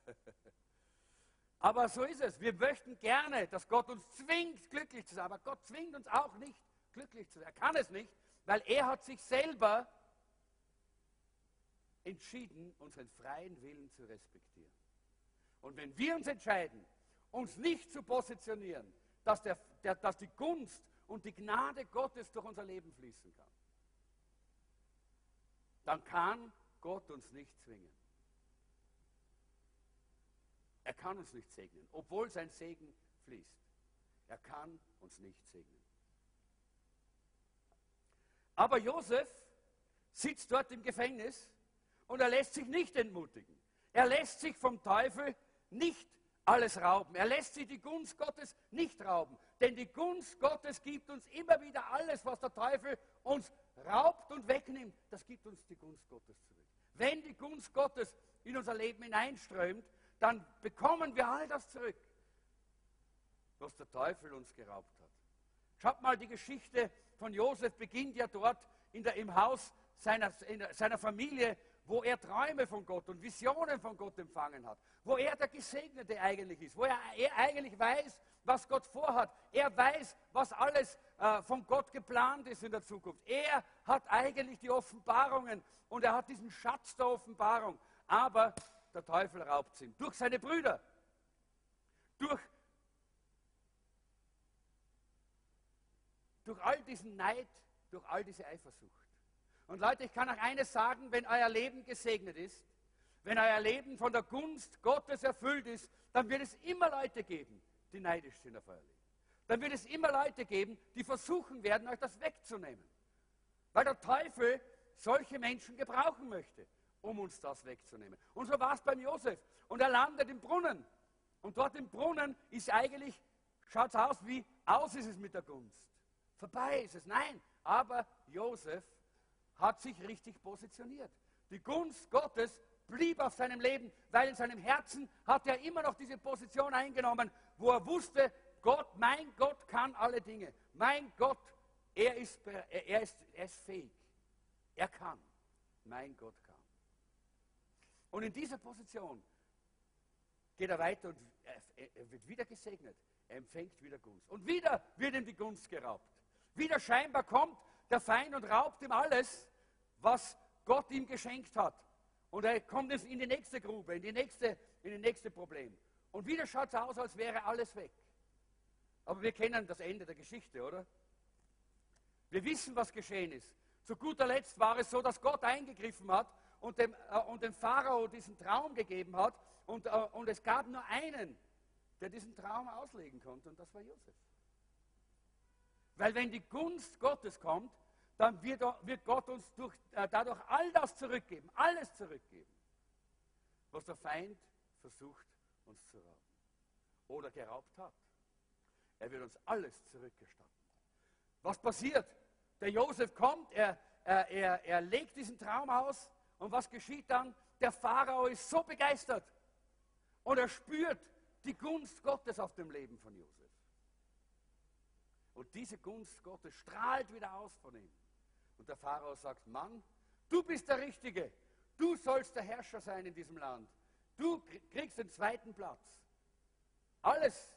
aber so ist es. Wir möchten gerne, dass Gott uns zwingt, glücklich zu sein. Aber Gott zwingt uns auch nicht, glücklich zu sein. Er kann es nicht, weil er hat sich selber entschieden, unseren freien Willen zu respektieren. Und wenn wir uns entscheiden, uns nicht zu positionieren, dass, der, der, dass die Gunst und die Gnade Gottes durch unser Leben fließen kann, dann kann Gott uns nicht zwingen. Er kann uns nicht segnen, obwohl sein Segen fließt. Er kann uns nicht segnen. Aber Josef sitzt dort im Gefängnis und er lässt sich nicht entmutigen. Er lässt sich vom Teufel nicht alles rauben. Er lässt sich die Gunst Gottes nicht rauben. Denn die Gunst Gottes gibt uns immer wieder alles, was der Teufel uns raubt und wegnimmt. Das gibt uns die Gunst Gottes zurück. Wenn die Gunst Gottes in unser Leben hineinströmt, dann bekommen wir all das zurück, was der Teufel uns geraubt hat. Schaut mal, die Geschichte von Josef beginnt ja dort der, im Haus seiner, seiner Familie, wo er Träume von Gott und Visionen von Gott empfangen hat, wo er der Gesegnete eigentlich ist, wo er, er eigentlich weiß, was Gott vorhat. Er weiß, was alles äh, von Gott geplant ist in der Zukunft. Er hat eigentlich die Offenbarungen und er hat diesen Schatz der Offenbarung. Aber der Teufel raubt ihn durch seine Brüder, durch, durch all diesen Neid, durch all diese Eifersucht. Und Leute, ich kann euch eines sagen, wenn euer Leben gesegnet ist, wenn euer Leben von der Gunst Gottes erfüllt ist, dann wird es immer Leute geben, die neidisch sind auf euer Leben. Dann wird es immer Leute geben, die versuchen werden, euch das wegzunehmen. Weil der Teufel solche Menschen gebrauchen möchte, um uns das wegzunehmen. Und so war es beim Josef. Und er landet im Brunnen. Und dort im Brunnen ist eigentlich, schaut aus wie, aus ist es mit der Gunst. Vorbei ist es. Nein, aber Josef hat sich richtig positioniert. Die Gunst Gottes blieb auf seinem Leben, weil in seinem Herzen hat er immer noch diese Position eingenommen, wo er wusste, Gott, mein Gott kann alle Dinge. Mein Gott, er ist, er ist, er ist fähig. Er kann. Mein Gott kann. Und in dieser Position geht er weiter und er wird wieder gesegnet. Er empfängt wieder Gunst. Und wieder wird ihm die Gunst geraubt. Wieder scheinbar kommt der Feind und raubt ihm alles, was Gott ihm geschenkt hat. Und er kommt in die nächste Grube, in die nächste, in die nächste Problem. Und wieder schaut es aus, als wäre alles weg. Aber wir kennen das Ende der Geschichte, oder? Wir wissen, was geschehen ist. Zu guter Letzt war es so, dass Gott eingegriffen hat und dem, äh, und dem Pharao diesen Traum gegeben hat. Und, äh, und es gab nur einen, der diesen Traum auslegen konnte, und das war Josef. Weil wenn die Gunst Gottes kommt, dann wird, wird Gott uns durch, äh, dadurch all das zurückgeben, alles zurückgeben, was der Feind versucht uns zu rauben oder geraubt hat. Er wird uns alles zurückgestatten. Was passiert? Der Josef kommt, er, er, er, er legt diesen Traum aus und was geschieht dann? Der Pharao ist so begeistert und er spürt die Gunst Gottes auf dem Leben von Josef. Und diese Gunst Gottes strahlt wieder aus von ihm. Und der Pharao sagt, Mann, Du bist der Richtige. Du sollst der Herrscher sein in diesem Land. Du kriegst den zweiten Platz. Alles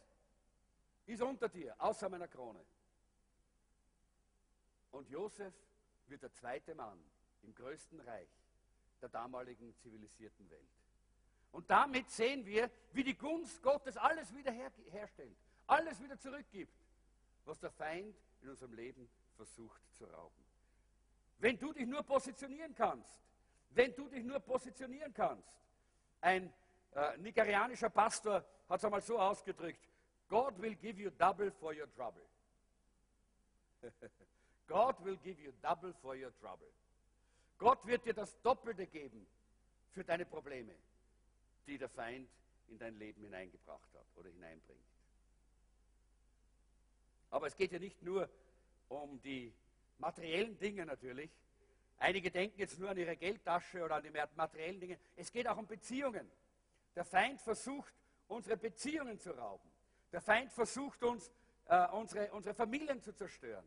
ist unter dir, außer meiner Krone. Und Josef wird der zweite Mann im größten Reich der damaligen zivilisierten Welt. Und damit sehen wir, wie die Gunst Gottes alles wieder her herstellt, alles wieder zurückgibt, was der Feind in unserem Leben versucht zu rauben. Wenn du dich nur positionieren kannst, wenn du dich nur positionieren kannst. Ein äh, nigerianischer Pastor hat es einmal so ausgedrückt, God will give you double for your trouble. God will give you double for your trouble. Gott wird dir das Doppelte geben für deine Probleme, die der Feind in dein Leben hineingebracht hat oder hineinbringt. Aber es geht ja nicht nur um die materiellen Dinge natürlich. Einige denken jetzt nur an ihre Geldtasche oder an die materiellen Dinge. Es geht auch um Beziehungen. Der Feind versucht, unsere Beziehungen zu rauben. Der Feind versucht uns, äh, unsere, unsere Familien zu zerstören.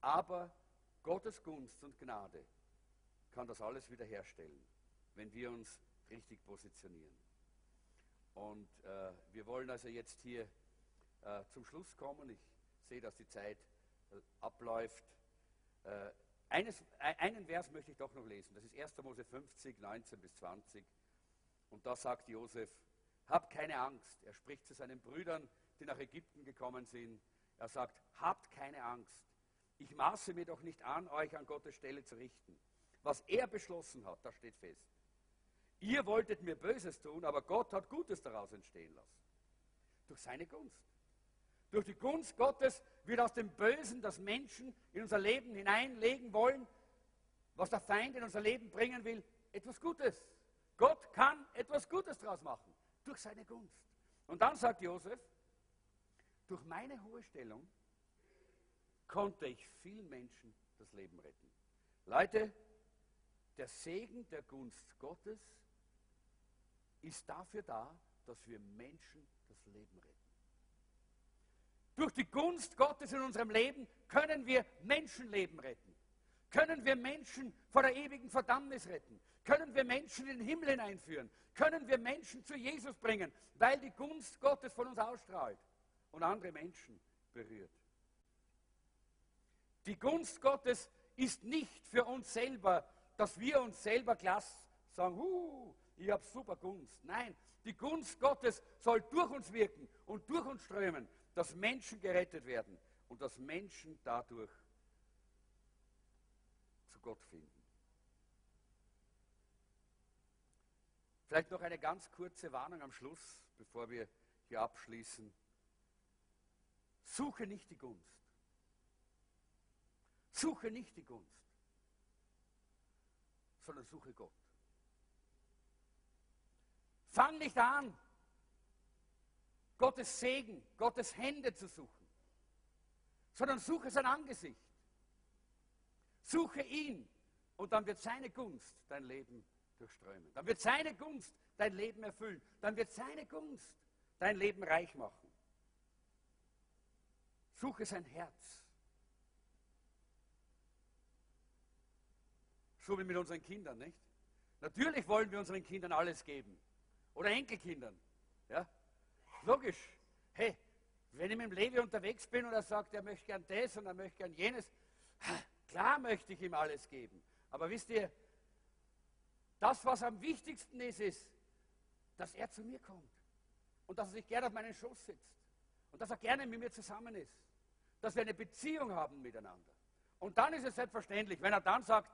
Aber Gottes Gunst und Gnade kann das alles wiederherstellen, wenn wir uns richtig positionieren. Und äh, wir wollen also jetzt hier äh, zum Schluss kommen. Ich sehe, dass die Zeit äh, abläuft. Äh, eines, einen Vers möchte ich doch noch lesen. Das ist 1. Mose 50, 19 bis 20. Und da sagt Josef, habt keine Angst. Er spricht zu seinen Brüdern, die nach Ägypten gekommen sind. Er sagt, habt keine Angst. Ich maße mir doch nicht an, euch an Gottes Stelle zu richten. Was er beschlossen hat, das steht fest. Ihr wolltet mir Böses tun, aber Gott hat Gutes daraus entstehen lassen. Durch seine Gunst. Durch die Gunst Gottes wird aus dem Bösen, das Menschen in unser Leben hineinlegen wollen, was der Feind in unser Leben bringen will, etwas Gutes. Gott kann etwas Gutes daraus machen, durch seine Gunst. Und dann sagt Josef, durch meine hohe Stellung konnte ich vielen Menschen das Leben retten. Leute, der Segen der Gunst Gottes ist dafür da, dass wir Menschen das Leben retten. Durch die Gunst Gottes in unserem Leben können wir Menschenleben retten. Können wir Menschen vor der ewigen Verdammnis retten. Können wir Menschen in den Himmel hineinführen. Können wir Menschen zu Jesus bringen, weil die Gunst Gottes von uns ausstrahlt und andere Menschen berührt. Die Gunst Gottes ist nicht für uns selber, dass wir uns selber klasse sagen, huh, ich habe super Gunst. Nein, die Gunst Gottes soll durch uns wirken und durch uns strömen dass Menschen gerettet werden und dass Menschen dadurch zu Gott finden. Vielleicht noch eine ganz kurze Warnung am Schluss, bevor wir hier abschließen. Suche nicht die Gunst. Suche nicht die Gunst, sondern suche Gott. Fang nicht an, Gottes Segen, Gottes Hände zu suchen, sondern suche sein Angesicht. Suche ihn und dann wird seine Gunst dein Leben durchströmen. Dann wird seine Gunst dein Leben erfüllen. Dann wird seine Gunst dein Leben reich machen. Suche sein Herz. Wie mit unseren Kindern, nicht? Natürlich wollen wir unseren Kindern alles geben. Oder Enkelkindern. Ja? Logisch. Hey, wenn ich mit dem Levi unterwegs bin und er sagt, er möchte gern das und er möchte gern jenes, klar möchte ich ihm alles geben. Aber wisst ihr, das, was am wichtigsten ist, ist, dass er zu mir kommt und dass er sich gerne auf meinen Schoß setzt und dass er gerne mit mir zusammen ist, dass wir eine Beziehung haben miteinander. Und dann ist es selbstverständlich, wenn er dann sagt,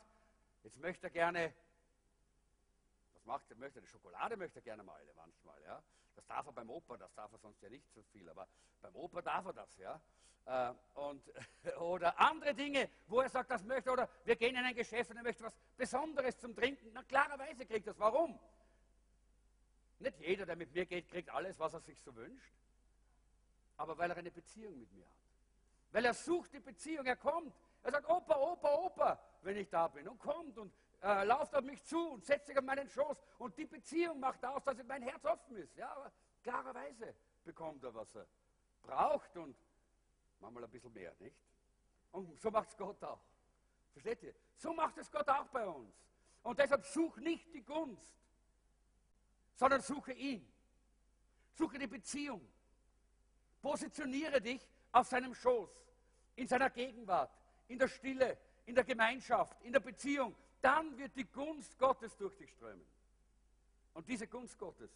jetzt möchte er gerne, was macht er, möchte er, Schokolade möchte er gerne mal manchmal, ja, das darf er beim Opa, das darf er sonst ja nicht so viel, aber beim Opa darf er das, ja. Äh, und, oder andere Dinge, wo er sagt, das möchte, oder wir gehen in ein Geschäft und er möchte was Besonderes zum Trinken. Na, klarerweise kriegt das. Warum? Nicht jeder, der mit mir geht, kriegt alles, was er sich so wünscht, aber weil er eine Beziehung mit mir hat. Weil er sucht die Beziehung, er kommt. Er sagt, Opa, Opa, Opa, wenn ich da bin und kommt und äh, lauft auf mich zu und setzt sich auf meinen Schoß. Und die Beziehung macht aus, dass mein Herz offen ist. Ja, aber klarerweise bekommt er, was er braucht und manchmal ein bisschen mehr, nicht? Und so macht es Gott auch. Versteht ihr? So macht es Gott auch bei uns. Und deshalb such nicht die Gunst, sondern suche ihn. Suche die Beziehung. Positioniere dich auf seinem Schoß, in seiner Gegenwart, in der Stille, in der Gemeinschaft, in der Beziehung. Dann wird die Gunst Gottes durch dich strömen. Und diese Gunst Gottes,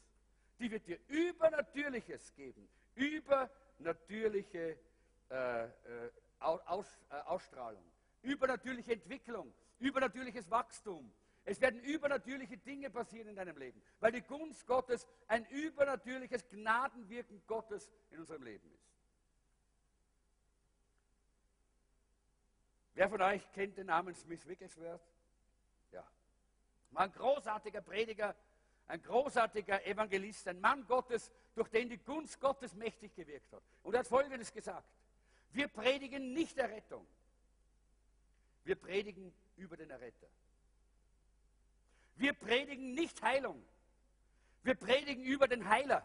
die wird dir Übernatürliches geben, übernatürliche äh, äh, Aus, äh, Ausstrahlung, übernatürliche Entwicklung, übernatürliches Wachstum. Es werden übernatürliche Dinge passieren in deinem Leben, weil die Gunst Gottes ein übernatürliches Gnadenwirken Gottes in unserem Leben ist. Wer von euch kennt den Namen Smith Wigglesworth? Ja. War ein großartiger Prediger, ein großartiger Evangelist, ein Mann Gottes, durch den die Gunst Gottes mächtig gewirkt hat. Und er hat Folgendes gesagt. Wir predigen nicht Errettung. Wir predigen über den Erretter. Wir predigen nicht Heilung. Wir predigen über den Heiler.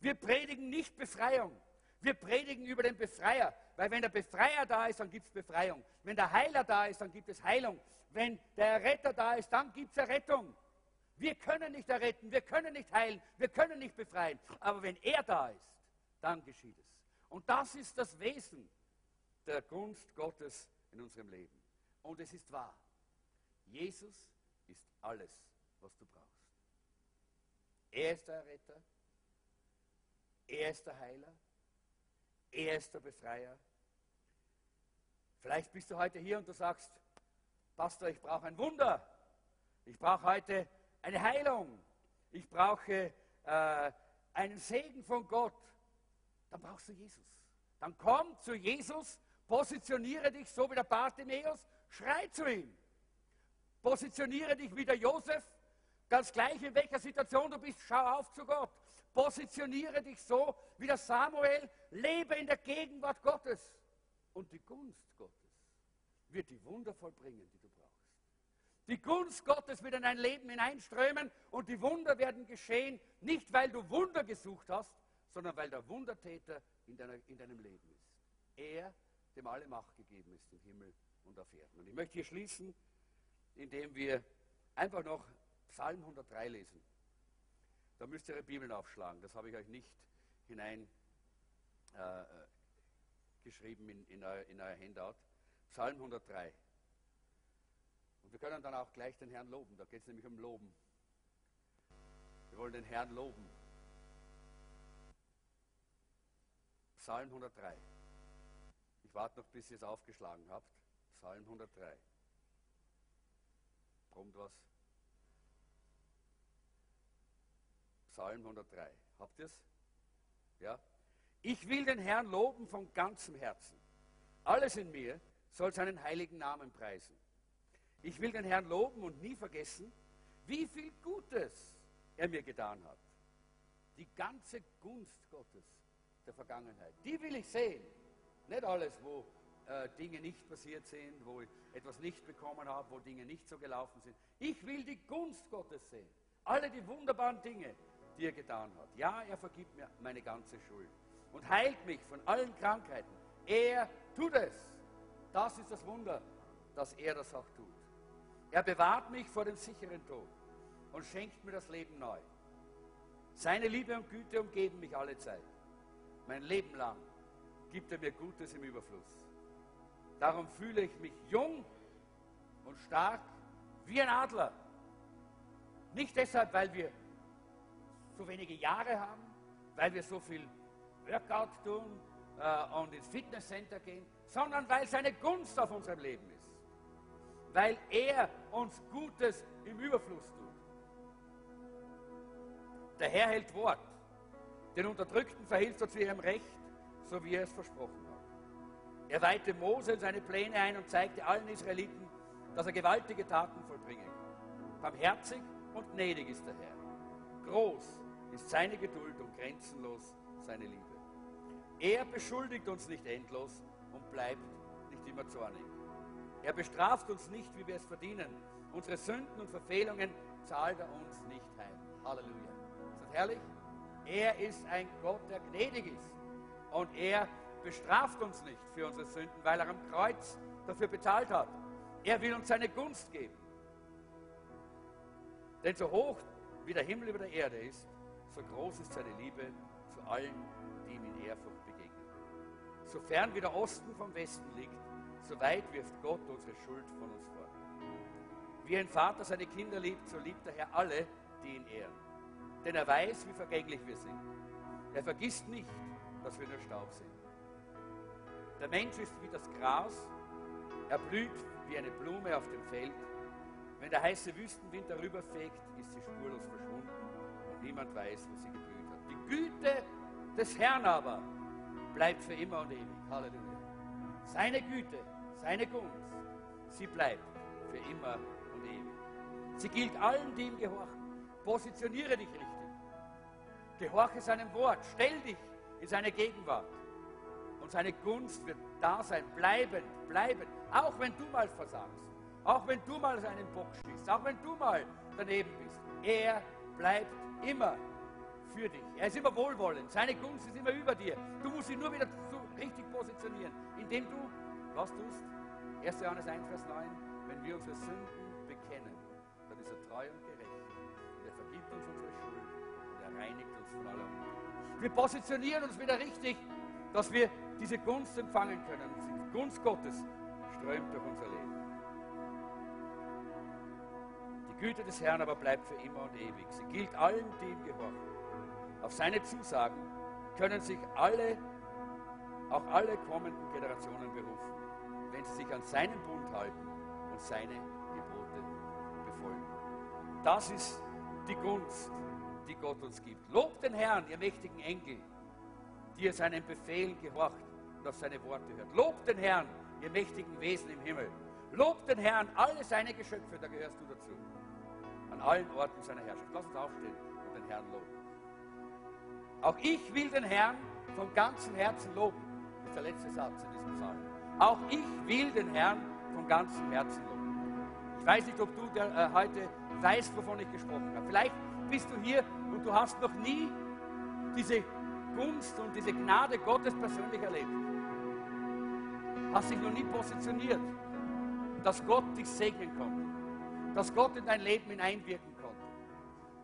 Wir predigen nicht Befreiung. Wir predigen über den Befreier, weil wenn der Befreier da ist, dann gibt es Befreiung. Wenn der Heiler da ist, dann gibt es Heilung. Wenn der Erretter da ist, dann gibt es Errettung. Wir können nicht erretten, wir können nicht heilen, wir können nicht befreien. Aber wenn er da ist, dann geschieht es. Und das ist das Wesen der Gunst Gottes in unserem Leben. Und es ist wahr. Jesus ist alles, was du brauchst. Er ist der Erretter, er ist der Heiler, er ist der Befreier. Vielleicht bist du heute hier und du sagst, Pastor, ich brauche ein Wunder. Ich brauche heute eine Heilung. Ich brauche äh, einen Segen von Gott. Dann brauchst du Jesus. Dann komm zu Jesus, positioniere dich so wie der Bartimäus, schrei zu ihm. Positioniere dich wie der Josef, ganz gleich in welcher Situation du bist, schau auf zu Gott. Positioniere dich so wie der Samuel, lebe in der Gegenwart Gottes. Und die Gunst Gottes wird die Wunder vollbringen, die du brauchst. Die Gunst Gottes wird in dein Leben hineinströmen und die Wunder werden geschehen, nicht weil du Wunder gesucht hast, sondern weil der Wundertäter in, deiner, in deinem Leben ist. Er, dem alle Macht gegeben ist im Himmel und auf Erden. Und ich möchte hier schließen, indem wir einfach noch Psalm 103 lesen. Da müsst ihr eure Bibeln aufschlagen. Das habe ich euch nicht hineingeschrieben äh, in, in, euer, in euer Handout. Psalm 103. Und wir können dann auch gleich den Herrn loben. Da geht es nämlich um Loben. Wir wollen den Herrn loben. Psalm 103. Ich warte noch, bis ihr es aufgeschlagen habt. Psalm 103. Brummt was? Psalm 103. Habt ihr es? Ja? Ich will den Herrn loben von ganzem Herzen. Alles in mir soll seinen heiligen Namen preisen. Ich will den Herrn loben und nie vergessen, wie viel Gutes er mir getan hat. Die ganze Gunst Gottes der Vergangenheit, die will ich sehen. Nicht alles, wo äh, Dinge nicht passiert sind, wo ich etwas nicht bekommen habe, wo Dinge nicht so gelaufen sind. Ich will die Gunst Gottes sehen. Alle die wunderbaren Dinge, die er getan hat. Ja, er vergibt mir meine ganze Schuld und heilt mich von allen Krankheiten. Er tut es. Das ist das Wunder, dass er das auch tut. Er bewahrt mich vor dem sicheren Tod und schenkt mir das Leben neu. Seine Liebe und Güte umgeben mich alle Zeit. Mein Leben lang gibt er mir Gutes im Überfluss. Darum fühle ich mich jung und stark wie ein Adler. Nicht deshalb, weil wir so wenige Jahre haben, weil wir so viel Workout tun äh, und ins Fitnesscenter gehen, sondern weil seine Gunst auf unserem Leben ist. Weil er uns Gutes im Überfluss tut. Der Herr hält Wort. Den Unterdrückten verhilft er zu ihrem Recht, so wie er es versprochen hat. Er weihte Mose in seine Pläne ein und zeigte allen Israeliten, dass er gewaltige Taten vollbringen kann. Barmherzig und gnädig ist der Herr. Groß ist seine Geduld und grenzenlos seine Liebe. Er beschuldigt uns nicht endlos und bleibt nicht immer zornig. Er bestraft uns nicht, wie wir es verdienen. Unsere Sünden und Verfehlungen zahlt er uns nicht heim. Halleluja. Ist das herrlich? Er ist ein Gott, der gnädig ist. Und er bestraft uns nicht für unsere Sünden, weil er am Kreuz dafür bezahlt hat. Er will uns seine Gunst geben. Denn so hoch wie der Himmel über der Erde ist, so groß ist seine Liebe zu allen, die ihm in Ehrfurcht begegnen. So fern wie der Osten vom Westen liegt, so weit wirft Gott unsere Schuld von uns fort. Wie ein Vater seine Kinder liebt, so liebt der Herr alle, die ihn ehren. Denn er weiß, wie vergänglich wir sind. Er vergisst nicht, dass wir nur Staub sind. Der Mensch ist wie das Gras, er blüht wie eine Blume auf dem Feld. Wenn der heiße Wüstenwind darüber fegt, ist sie spurlos verschwunden und niemand weiß, wo sie geblüht hat. Die Güte des Herrn aber bleibt für immer und ewig. Halleluja. Seine Güte, seine Gunst, sie bleibt für immer und ewig. Sie gilt allen, die ihm gehorchen. Positioniere dich richtig. Gehorche seinem Wort. Stell dich in seine Gegenwart. Und seine Gunst wird da sein, bleibend, bleibend. Auch wenn du mal versagst. Auch wenn du mal seinen Bock schießt. Auch wenn du mal daneben bist. Er bleibt immer für dich. Er ist immer wohlwollend. Seine Gunst ist immer über dir. Du musst ihn nur wieder so richtig positionieren, indem du, was tust? 1. Johannes 1, Vers 9. Wenn wir unsere Sünden bekennen, dann ist er treu und gerecht. Und er vergibt uns unsere Schuld und er reinigt uns von aller Unrecht. Wir positionieren uns wieder richtig, dass wir diese Gunst empfangen können. Die Gunst Gottes strömt durch unser Leben. Güte des Herrn aber bleibt für immer und ewig. Sie gilt allen, die ihm gehorchen. Auf seine Zusagen können sich alle, auch alle kommenden Generationen berufen, wenn sie sich an seinen Bund halten und seine Gebote befolgen. Das ist die Gunst, die Gott uns gibt. Lobt den Herrn, ihr mächtigen Engel, die ihr seinen Befehlen gehorcht und auf seine Worte hört. Lobt den Herrn, ihr mächtigen Wesen im Himmel. Lobt den Herrn, alle seine Geschöpfe, da gehörst du dazu. Allen Orten seiner Herrschaft. Lass uns aufstehen und den Herrn loben. Auch ich will den Herrn von ganzem Herzen loben. Das ist der letzte Satz in diesem Psalm. Auch ich will den Herrn von ganzem Herzen loben. Ich weiß nicht, ob du der, äh, heute weißt, wovon ich gesprochen habe. Vielleicht bist du hier und du hast noch nie diese Gunst und diese Gnade Gottes persönlich erlebt. Hast dich noch nie positioniert, dass Gott dich segnen konnte, dass Gott in dein Leben hineinwirken konnte.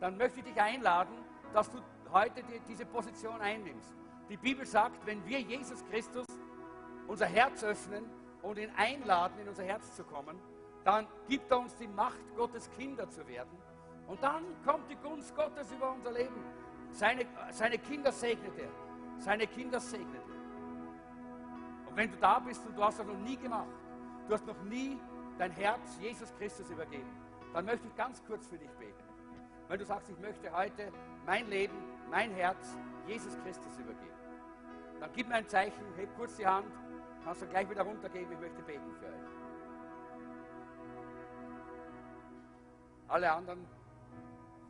Dann möchte ich dich einladen, dass du heute die, diese Position einnimmst. Die Bibel sagt, wenn wir Jesus Christus unser Herz öffnen und ihn einladen, in unser Herz zu kommen, dann gibt er uns die Macht, Gottes Kinder zu werden. Und dann kommt die Gunst Gottes über unser Leben. Seine, seine Kinder segnet er. Seine Kinder segnet er. Und wenn du da bist und du hast das noch nie gemacht, du hast noch nie dein Herz Jesus Christus übergeben, dann möchte ich ganz kurz für dich beten. Wenn du sagst, ich möchte heute mein Leben mein Herz Jesus Christus übergeben. Dann gib mir ein Zeichen, heb kurz die Hand, kannst du gleich wieder runtergeben, ich möchte beten für euch. Alle anderen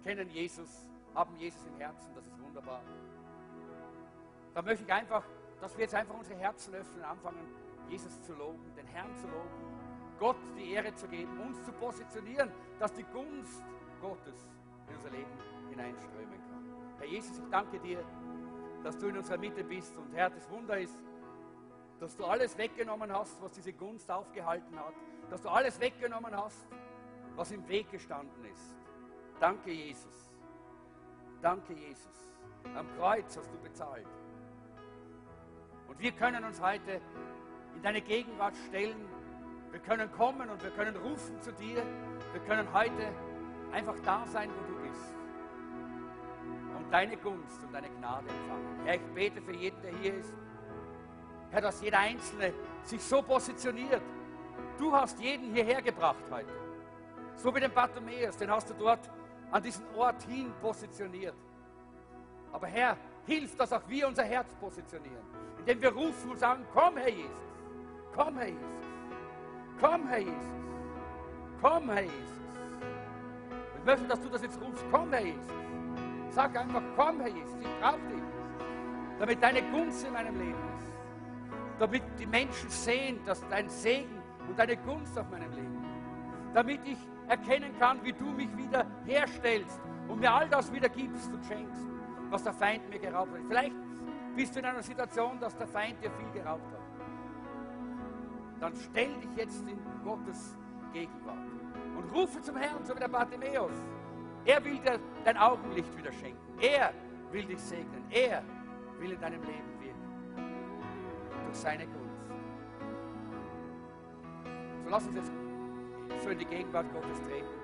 kennen Jesus, haben Jesus im Herzen, das ist wunderbar. Da möchte ich einfach, dass wir jetzt einfach unsere Herzen öffnen, anfangen, Jesus zu loben, den Herrn zu loben, Gott die Ehre zu geben, uns zu positionieren, dass die Gunst Gottes in unser Leben hineinströmen kann. Herr Jesus, ich danke dir, dass du in unserer Mitte bist. Und Herr, das Wunder ist, dass du alles weggenommen hast, was diese Gunst aufgehalten hat. Dass du alles weggenommen hast, was im Weg gestanden ist. Danke, Jesus. Danke, Jesus. Am Kreuz hast du bezahlt. Und wir können uns heute in deine Gegenwart stellen. Wir können kommen und wir können rufen zu dir. Wir können heute einfach da sein, wo du bist deine Gunst und deine Gnade empfangen. Herr, ich bete für jeden, der hier ist. Herr, dass jeder Einzelne sich so positioniert. Du hast jeden hierher gebracht heute. So wie den Bartimäus, den hast du dort an diesen Ort hin positioniert. Aber Herr, hilf, dass auch wir unser Herz positionieren, indem wir rufen und sagen, komm, Herr Jesus, komm, Herr Jesus, komm, Herr Jesus, komm, Herr Jesus. Ich möchte, dass du das jetzt rufst, komm, Herr Jesus. Sag einfach, komm, Herr Jesus, ich brauche dich. Damit deine Gunst in meinem Leben ist. Damit die Menschen sehen, dass dein Segen und deine Gunst auf meinem Leben ist. Damit ich erkennen kann, wie du mich wieder herstellst und mir all das wieder gibst und schenkst, was der Feind mir geraubt hat. Vielleicht bist du in einer Situation, dass der Feind dir viel geraubt hat. Dann stell dich jetzt in Gottes Gegenwart und rufe zum Herrn, so wie der Bartimäus. Er will dir dein Augenlicht wieder schenken. Er will dich segnen. Er will in deinem Leben wirken. Durch seine Gunst. So lass uns jetzt so in die Gegenwart Gottes treten.